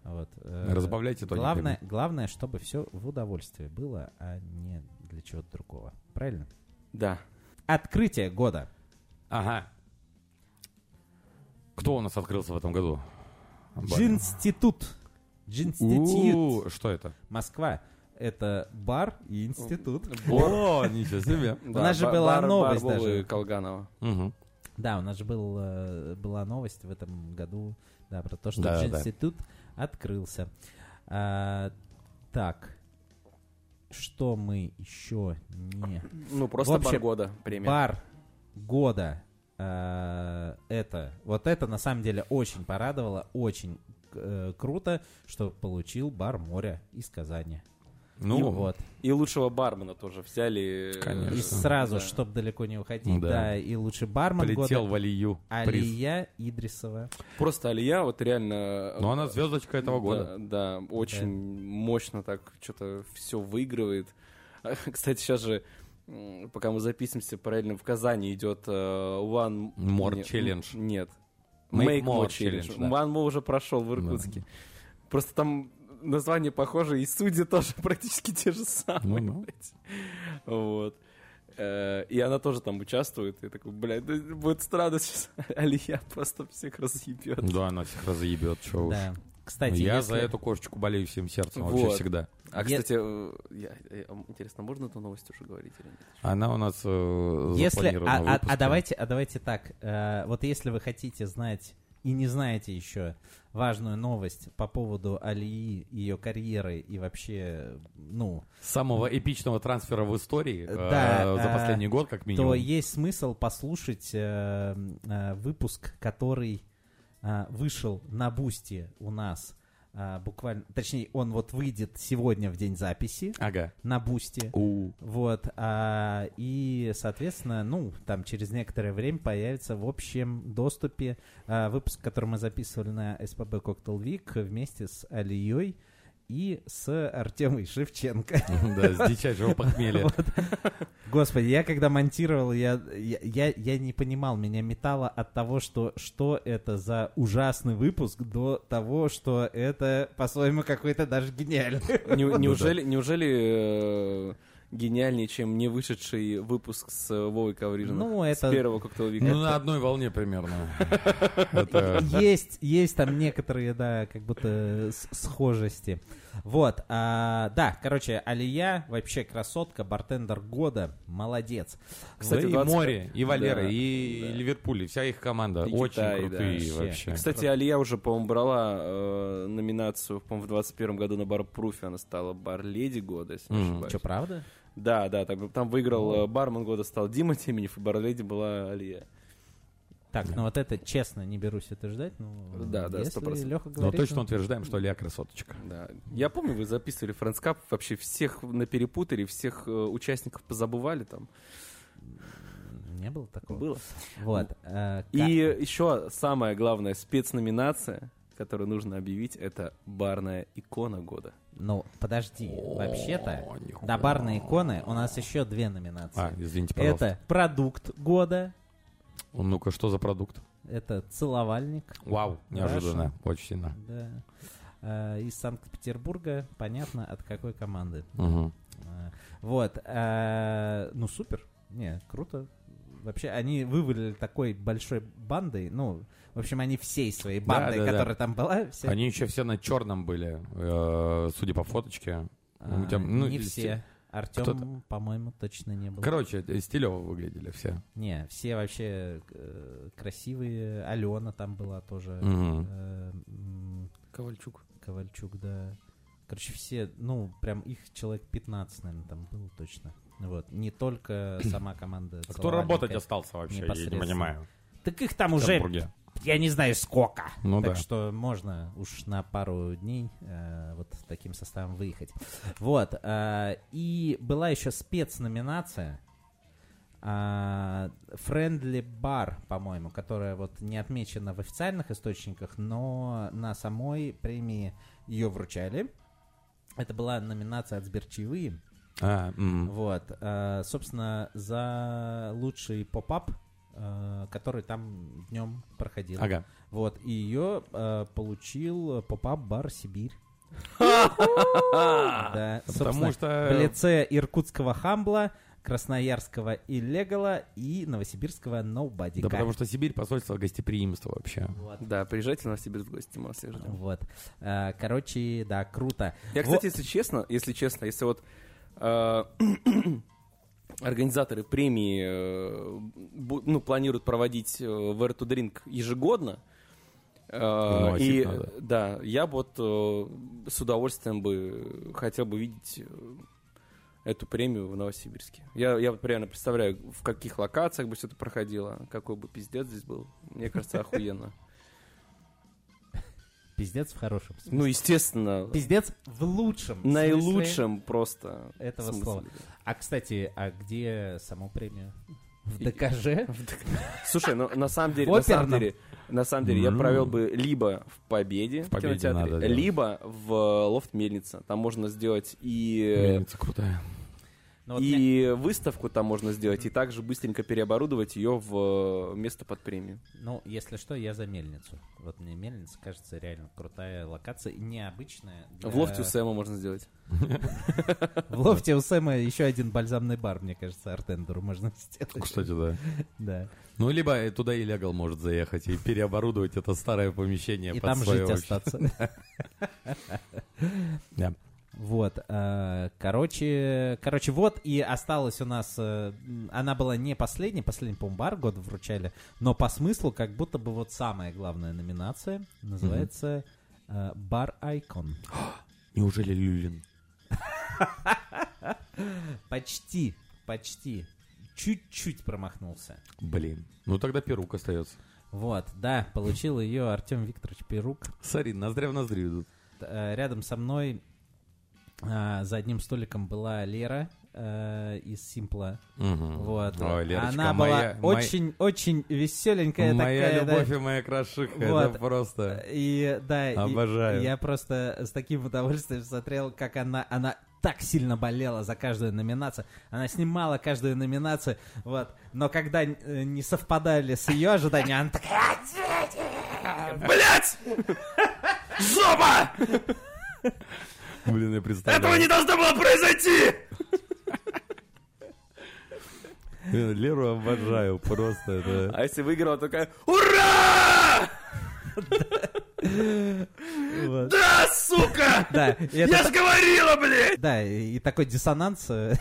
Вот. э, Разбавляйте тониками. Главное, главное, чтобы все в удовольствие было, а не для чего-то другого. Правильно? Да. Открытие года. Ага. Кто у нас открылся в этом году? Джинститут. Джинститут. У, Что это? Москва. Это бар и институт. О, ничего себе. Да, нас же была новость даже. Колганова. Да, у нас же был, э, была новость в этом году, да, про то, что Да, да. институт открылся. А, так. что мы еще не... Ну, просто общем, бар года премия. Бар года. Э, это, вот это на самом деле очень порадовало, очень э, круто, что получил бар моря из Казани. Ну, И вот. И лучшего бармена тоже взяли. Конечно. И сразу, Да. чтобы далеко не уходить, Да. да, и лучший бармен полетел года. в Алию. приз. Алия Идрисова. Просто Алия вот реально... Ну, она звездочка этого Да, года. Да, очень мощно так что-то все выигрывает. Кстати, сейчас же, пока мы записываемся, параллельно в Казани идет э, One More не- Challenge. Нет. Make Make, More More Challenge. Challenge, да. One More уже прошел в Иркутске. Просто там название похоже, и судьи тоже практически те же самые. Ну, ну. блядь. Вот. Э, И она тоже там участвует. И такой, блядь, да будет странно сейчас. Алия просто всех разъебет. Да, она всех разъебет, чё уж. Да. Кстати, Я если- за эту кошечку болею всем сердцем вообще Вот. всегда. А, Е- кстати, э, я- я- интересно, можно эту новость уже говорить или нет? Она у нас э, Если, запланирована а, а- а давайте, а давайте так. э, вот если вы хотите знать и не знаете еще важную новость по поводу Алии, ее карьеры и вообще, ну, Самого эпичного трансфера в истории э, Да, за последний год, как минимум. то есть смысл послушать э, э, выпуск, который э, вышел на Boosty у нас э, буквально, точнее, он вот выйдет сегодня в день записи Ага. на Boosty. Вот, а, и, соответственно, ну, там через некоторое время появится в общем доступе а, выпуск, который мы записывали на СПБ Cocktail Week вместе с Алией и с Артемой Шевченко. Да, с дичайшего похмелья. Господи, я когда монтировал, я, я, я, я не понимал, меня метало от того, что, что это за ужасный выпуск, до того, что это, по-своему, какой-то даже гениальный. Не- Неужели, неужели э, гениальнее, чем не вышедший выпуск с э, Вовой Коврижиным? Ну, С это- первого коктейльвика. Ну, на одной волне примерно. Есть, есть там некоторые, да, как будто с- схожести. Вот, а, да, короче, Алия вообще красотка, бартендер года, молодец. Кстати, Кстати, и 20 Море, и Валера, Да, и да. Ливерпуль, и вся их команда. И Очень Китай, да, крутые вообще. вообще. Кстати, Алия уже, по-моему, брала э, номинацию, по-моему, в 21 году на Барпруфе. Она стала бар-леди года, если не Мгм. ошибаюсь. Что, правда? Да, да, там, там выиграл э, бармен года, стал Дима Теменев, и бар-леди была Алия. Так, ну вот это честно не берусь утверждать, ну, Да, да, если 100%. Леха Но говорит, точно ну, утверждаем, что Илья красоточка. Да. Я помню, вы записывали Френдскап, вообще всех на перепутали, всех э, участников позабывали там. не было такого. Было. Вот. э, И еще самая главная спецноминация, которую нужно объявить, это барная икона года. Ну, подожди, вообще-то, до барной иконы у нас еще две номинации. А, извините, пожалуйста. это продукт года, Ну-ка, что за продукт? это целовальник, Вау, неожиданно, очень сильно. да, э, из Санкт-Петербурга, понятно, от какой команды. Э, Вот, э, ну супер, не, круто. Вообще, они вывалили такой большой бандой, ну, в общем, они всей своей Да, бандой, да, да. которая там была, все, Они еще все на черном были, судя по фоточке. а, у тебя, ну, не все. Артем, кто-то- по-моему, точно не был. Короче, э, стилево выглядели все. Не, все вообще э, красивые. Алена там была тоже. Мгм. э, м, Ковальчук. Ковальчук, да. Короче, все, ну, прям их человек 15, наверное, там было точно. Вот. Не только сама команда. А кто работать остался вообще, я не понимаю. Так их там уже. Я не знаю, сколько. Ну так да. что можно уж на пару дней э, вот таким составом выехать. Вот. э, и была еще спецноминация. а, Friendly Bar, по-моему, которая вот не отмечена в официальных источниках, но на самой премии ее вручали. Это была номинация от Сберчаевые. А, м. Вот, э, собственно, за лучший pop-up, э, который там днем проходил. Ага. Вот, и ее э, получил pop-up бар Сибирь. Да, Потому что... в лице иркутского Хамбла, красноярского Иллегала и новосибирского Nobody. Да потому что Сибирь посольство гостеприимства вообще. Вот. Да, приезжайте на Сибирь в гости, мы вас ждем. Вот. Э, Короче, да, круто. Я, кстати, если честно, если честно, если вот э, организаторы премии э, ну, планируют проводить э, Where to Drink ежегодно, э, Вносить и надо. да, я вот э, с удовольствием бы хотел бы видеть э, эту премию в Новосибирске. Я, я вот примерно представляю, в каких локациях бы все это проходило, какой бы пиздец здесь был. Мне кажется, охуенно. Пиздец в хорошем смысле. Ну, естественно, Пиздец в лучшем смысле наилучшем просто этого смысле. слова. А, кстати, а где саму премию? В ДКЖ? Слушай, ну на самом деле, на самом деле, на самом деле, я провел бы либо в Победе, В «Победе» кинотеатре, надо, да. либо в Лофт Мельница. Там можно сделать и, Мельница крутая. Ну, вот мне- и выставку там можно сделать, и также быстренько переоборудовать ее в э, место под премию. Ну, если что, я за мельницу. Вот мне мельница кажется реально крутая локация, необычная. для- В Лофте у Сэма можно сделать. В лофте у Сэма еще один бальзамный бар, мне кажется, артендеру можно сделать. Кстати, да. Да. Ну, либо и туда и легал может заехать и переоборудовать это старое помещение И под там свое жить вообще. остаться. Да. Вот, э, короче, короче, вот и осталось у нас, э, она была не последней, последний, по-моему, бар года вручали, но по смыслу как будто бы вот самая главная номинация называется э, Бар Айкон. Неужели Люлин? Почти, почти, чуть-чуть промахнулся. Блин. Ну, тогда перук остается. Вот, да, получил ее Артем Викторович Перук. Смотри, ноздря в ноздрю идут. Рядом со мной а, за одним столиком была Лера э, из Симпла. Мгм. Вот. Ой, Лерочка, Она моя- была моя- очень, очень веселенькая Моя такая. да. любовь и моя крошиха. Вот. Это просто... И да, и- Обожаю. я просто с таким удовольствием смотрел, как она, она так сильно болела за каждую номинацию. Она снимала каждую номинацию, вот. Но когда э, не совпадали с ее ожиданиями, она такая... Блять! Жопа! Блин, я представляю. должно было произойти! Блин, Леру обожаю. Просто это... А если выиграла, такая Ура! Вот. Да, сука! Да, и это Я ж говорила, блядь! Да, и такой диссонанс э,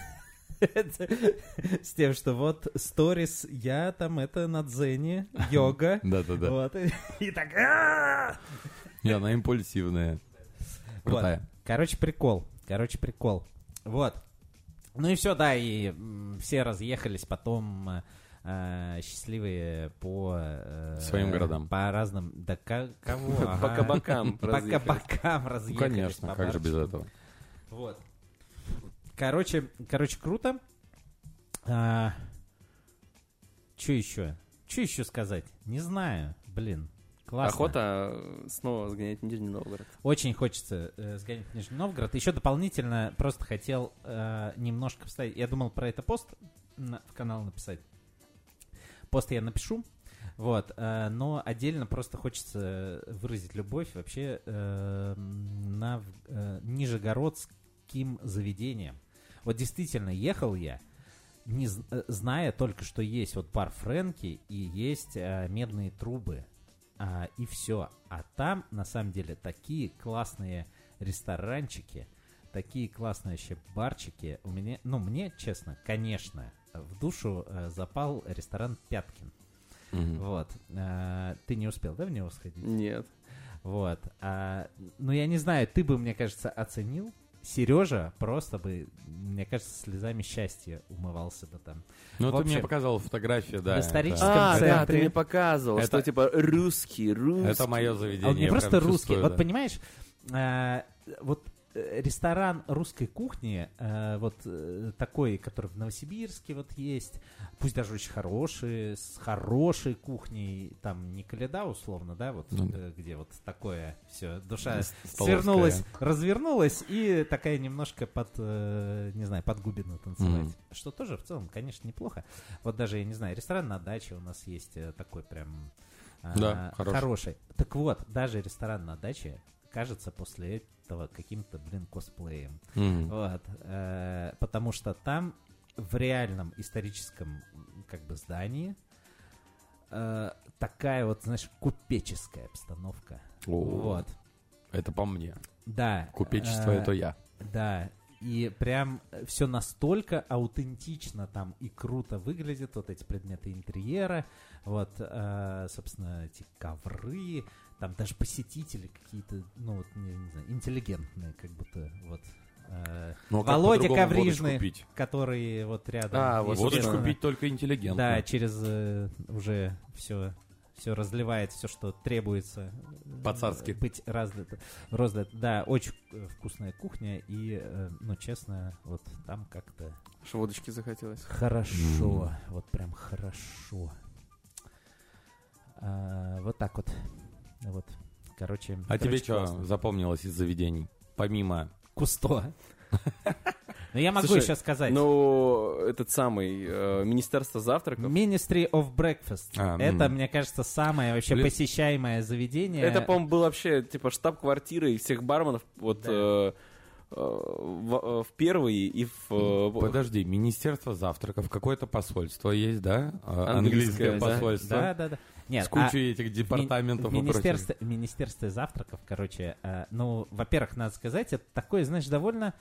с тем, что вот сторис, я там это на дзене, йога. Да-да-да. Вот, и- и так... Не, она импульсивная. Вот. Крутая. Короче, прикол. Короче, прикол. Вот. Ну и все, да, и все разъехались потом э, э, счастливые по... э, Своим городам. По разным... Да ка- кого? По кабакам По кабакам Ну, разъехались. конечно, как же без этого. Вот. Короче, короче, круто. А, что еще? Что еще сказать? Не знаю. Блин, классно. Охота э, снова сгонять в Нижний Новгород. Очень хочется э, сгонять в Нижний Новгород. Еще дополнительно просто хотел э, немножко вставить. Я думал про это пост на- в канал написать. Пост я напишу. Вот, э, но отдельно просто хочется выразить любовь вообще э, на э, нижегородским заведениям. Вот действительно, ехал я, не э, зная только, что есть вот бар Фрэнки и есть э, медные трубы. А, и все. А там, на самом деле, такие классные ресторанчики, такие классные вообще барчики. У меня, ну, мне, честно, конечно, в душу э, запал ресторан Пяткин. Мгм. Вот. А, ты не успел, да, в него сходить? Нет. Вот. А, ну, я не знаю, ты бы, мне кажется, оценил. Сережа просто бы, мне кажется, слезами счастья умывался бы там. Ну, ты мне показал фотографию, да. в историческом А, центре. да, ты мне показывал, Это- что типа русский, русский. Это мое А заведение. он не просто русский. чувствую, Вот да. понимаешь, а, вот э, ресторан русской кухни, э, вот э, такой, который в Новосибирске вот есть, пусть даже очень хороший, с хорошей кухней, там не Каледа условно, да, вот Ну, э, где вот такое все, душа столовская. свернулась, развернулась и такая немножко под, э, не знаю, под губину танцевать. Мгм. Что тоже в целом, конечно, неплохо. Вот даже, я не знаю, ресторан на даче у нас есть э, такой прям а, Да, хороший. хороший. Так вот, даже ресторан на даче кажется после этого каким-то, блин, косплеем. Мгм. Вот. э, потому что там в реальном историческом как бы здании э, такая вот, знаешь, купеческая обстановка. О, Вот. Это по мне. Да. Купечество э, это я. Да, и прям все настолько аутентично там и круто выглядит, вот эти предметы интерьера, вот, э, собственно, эти ковры, там даже посетители какие-то, ну, вот, не, не знаю, интеллигентные, как будто, вот. э, Ну, а Володя Коврижный, который вот рядом. А, вот, Водочку пить только интеллигентно. Да, через э, уже все все разливает, все, что требуется. э, По-царски. Быть разлито, разлито. Да, очень э, вкусная кухня, и, э, ну, честно, вот там как-то Что водочки захотелось. хорошо, вот прям хорошо. А, вот так вот. Вот. Короче. А тебе короче, что классно. запомнилось из заведений? Помимо... Кусто. Ну, я могу Слушай, еще сказать. Ну, этот самый э, Министерство завтраков. Ministry of Breakfast. А, Это, м. мне кажется, самое вообще Блин. посещаемое заведение. Это, по-моему, был вообще типа штаб-квартиры всех барменов вот Да. э, э, в, в первый и в Подожди, Министерство завтраков, какое-то посольство есть, да? А, Английское, Английское да. посольство. Да, да, да. Нет, С а кучей этих департаментов в и прочего. министерстве, в министерстве завтраков, короче, э, ну, во-первых, надо сказать, это такое, знаешь, довольно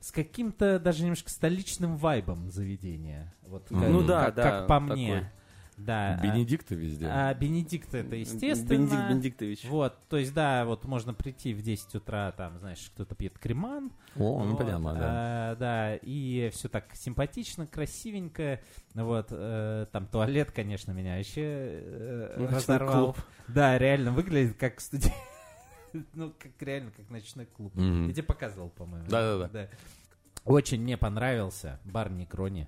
с каким-то даже немножко столичным вайбом заведение. Вот, Ну как- Ну да, как, да, как по такой. мне. Да. а- Бенедикты везде. А, Бенедикт это естественно. Бенедикт Бенедиктович. Вот, то есть, да, вот можно прийти в 10 утра, там, знаешь, кто-то пьет креман. О, ну Вот, понятно, да. а, да, и все так симпатично, красивенько. Вот, э, там туалет, конечно, меня вообще э, Ночной разорвал. клуб. Да, реально выглядит как студент. Ну, как реально, как ночной клуб. Мгм. Я тебе показывал, по-моему. Да-да-да. Очень мне понравился бар Некрони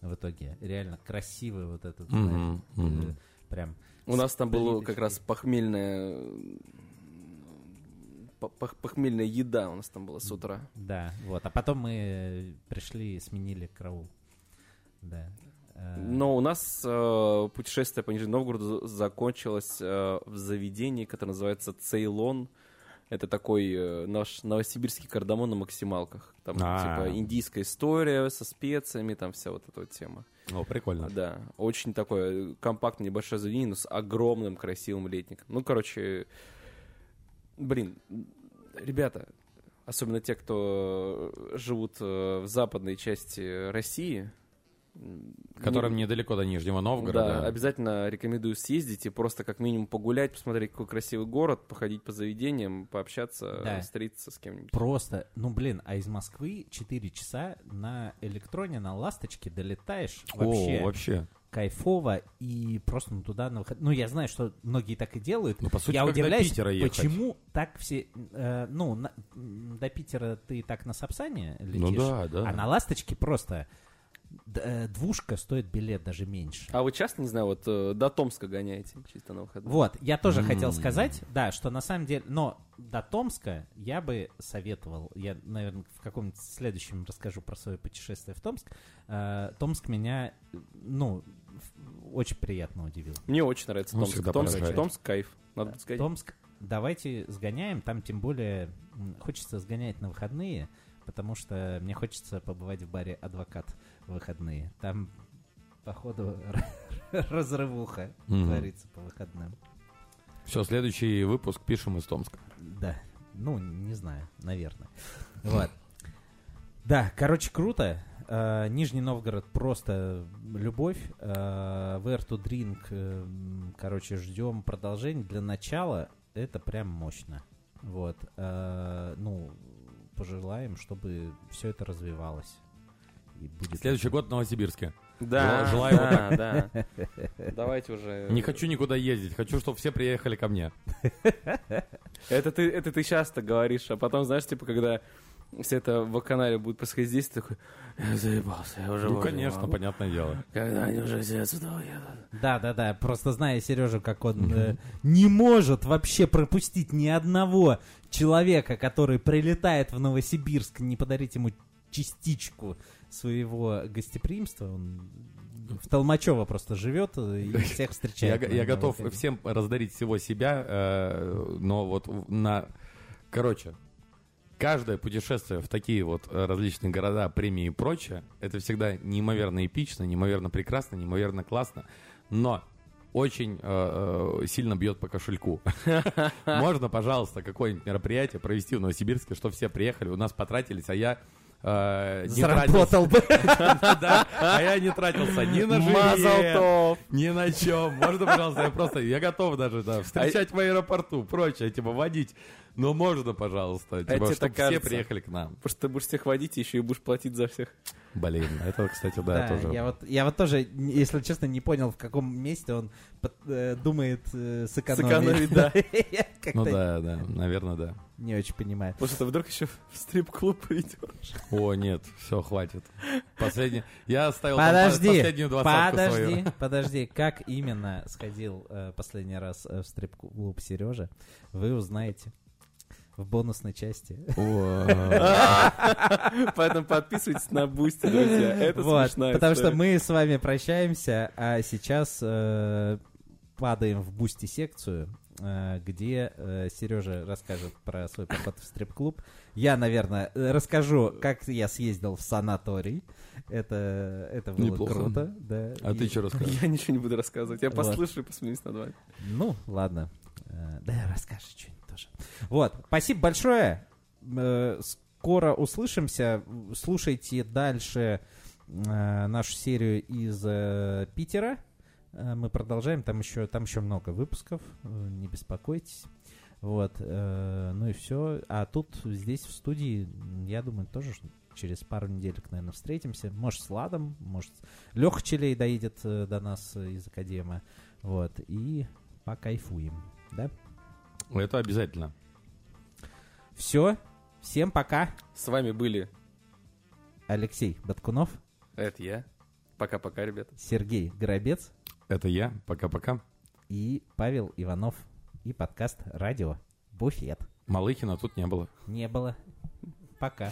в итоге. Реально красивый вот этот, знаешь, Мгм, мгм. э, прям. У нас там было как раз похмельная п- пох- похмельная еда у нас там была с утра. Да, вот. А потом мы э, пришли и сменили караул. Да. Э, Но у нас э, путешествие по Нижнему Новгороду за- закончилось э, в заведении, которое называется Цейлон. Это такой э, наш новосибирский кардамон на максималках. Там А. типа индийская история со специями, там вся вот эта вот тема. О, прикольно. Да, очень такое компактное небольшое заведение, но с огромным красивым летником. Ну, короче, блин, ребята, особенно те, кто живут э, в западной части России, Которым не- недалеко до Нижнего да, Новгорода. обязательно рекомендую съездить и просто как минимум погулять, посмотреть, какой красивый город, походить по заведениям, пообщаться, Да. встретиться с кем-нибудь. Просто, ну блин, а из Москвы 4 часа на электроне, на ласточке долетаешь. Вообще, О, вообще. кайфово и просто ну, туда на выход. Ну, я знаю, что многие так и делают. Ну, по сути, я как до удивляюсь, Питера ехать. почему так все... э, ну, на- до Питера ты так на Сапсане летишь, Ну да, да. а на ласточке просто двушка стоит билет даже меньше. А вы часто, не знаю, вот э, до Томска гоняете чисто на выходные? Вот, я тоже М. хотел сказать, да, что на самом деле, но до Томска я бы советовал, я, наверное, в каком-нибудь следующем расскажу про свое путешествие в Томск. Э, Томск меня, э, ну, очень приятно удивил. Мне очень нравится Томск. Томск. Томск кайф. Надо Э, сходить. Томск, давайте сгоняем, там тем более хочется сгонять на выходные, потому что мне хочется побывать в баре «Адвокат» в выходные. Там, походу, разрывуха творится по выходным. Все, следующий выпуск пишем из Томска. Да. Ну, не знаю, наверное. Вот. Да, короче, круто. Э, Нижний Новгород просто любовь. Э, Where to drink. э, Короче, ждем продолжения. Для начала это прям мощно. Вот. Э, Ну, пожелаем, чтобы все это развивалось. И будет Следующий год в Новосибирске. Да, Желаю да, да. Давайте уже. Не хочу никуда ездить, хочу, чтобы все приехали ко мне. Это ты, это ты часто говоришь, а потом, знаешь, типа, когда все это в канале будет происходить здесь, ты такой, я заебался, я уже Ну, конечно, не могу. понятное дело. Когда они уже все отсюда уедут. Да, да, да. Просто зная Сережу, как он э, не может вообще пропустить ни одного человека, который прилетает в Новосибирск, не подарить ему частичку своего гостеприимства. Он в Толмачево просто живет и всех Я, встречает. на я готов выходе. всем раздарить всего себя, э, но вот на... Короче, каждое путешествие в такие вот различные города, премии и прочее, это всегда неимоверно эпично, неимоверно прекрасно, неимоверно классно, но очень э, э, сильно бьет по кошельку. Можно, пожалуйста, какое-нибудь мероприятие провести в Новосибирске, что все приехали, у нас потратились, а я э, не. Заработал бы. Да, а я не тратился ни на жилье, ни на чем. Можно, пожалуйста, я просто, я готов даже да, встречать в аэропорту, прочее, типа водить Ну, можно, пожалуйста. тебе Типа, чтобы все кажется? приехали к нам. Потому что ты будешь всех водить и еще и будешь платить за всех. Блин, это, кстати, да, тоже. я вот, я вот тоже, если честно, не понял, в каком месте он э, думает э, сэкономить. Сэкономить, да. Ну да, да, наверное, да. не очень понимаю. Потому что ты вдруг еще в стрип-клуб придешь. О, нет, все, хватит. Последний. Я оставил Подожди, последнюю двадцатку подожди, свою. подожди. Как именно сходил э, последний раз в стрип-клуб Сережа, вы узнаете в бонусной части. Поэтому подписывайтесь на Boosty, друзья. Это Вот, смешная потому что мы с вами прощаемся, а сейчас э, падаем в Boosty секцию, э, где Сережа расскажет про свой поход в стрип-клуб. Я, наверное, э, расскажу, как я съездил в санаторий. Это, это было Неплохо. круто. Да. А ты И- что расскажешь? Я ничего не буду рассказывать. Я Вот. послушаю и посмеюсь над вами. Ну, ладно. Э, Да, расскажешь что-нибудь тоже. Вот, спасибо большое. Э, Скоро услышимся. Слушайте дальше э, нашу серию из э, Питера. Мы продолжаем. Там еще, там еще много выпусков. Не беспокойтесь. Вот. Ну и все. А тут здесь в студии, я думаю, тоже через пару неделек, наверное, встретимся. Может, с Ладом, может, Леха Челей доедет до нас из Академа. Вот. И покайфуем. Да? Это обязательно. Все. Всем пока. С вами были Алексей Баткунов, это я. Пока-пока, ребята. Сергей Горобец Это я. Пока-пока. и Павел Иванов. И подкаст «Радио Буфет». Малыхина тут не было. Не было. Пока.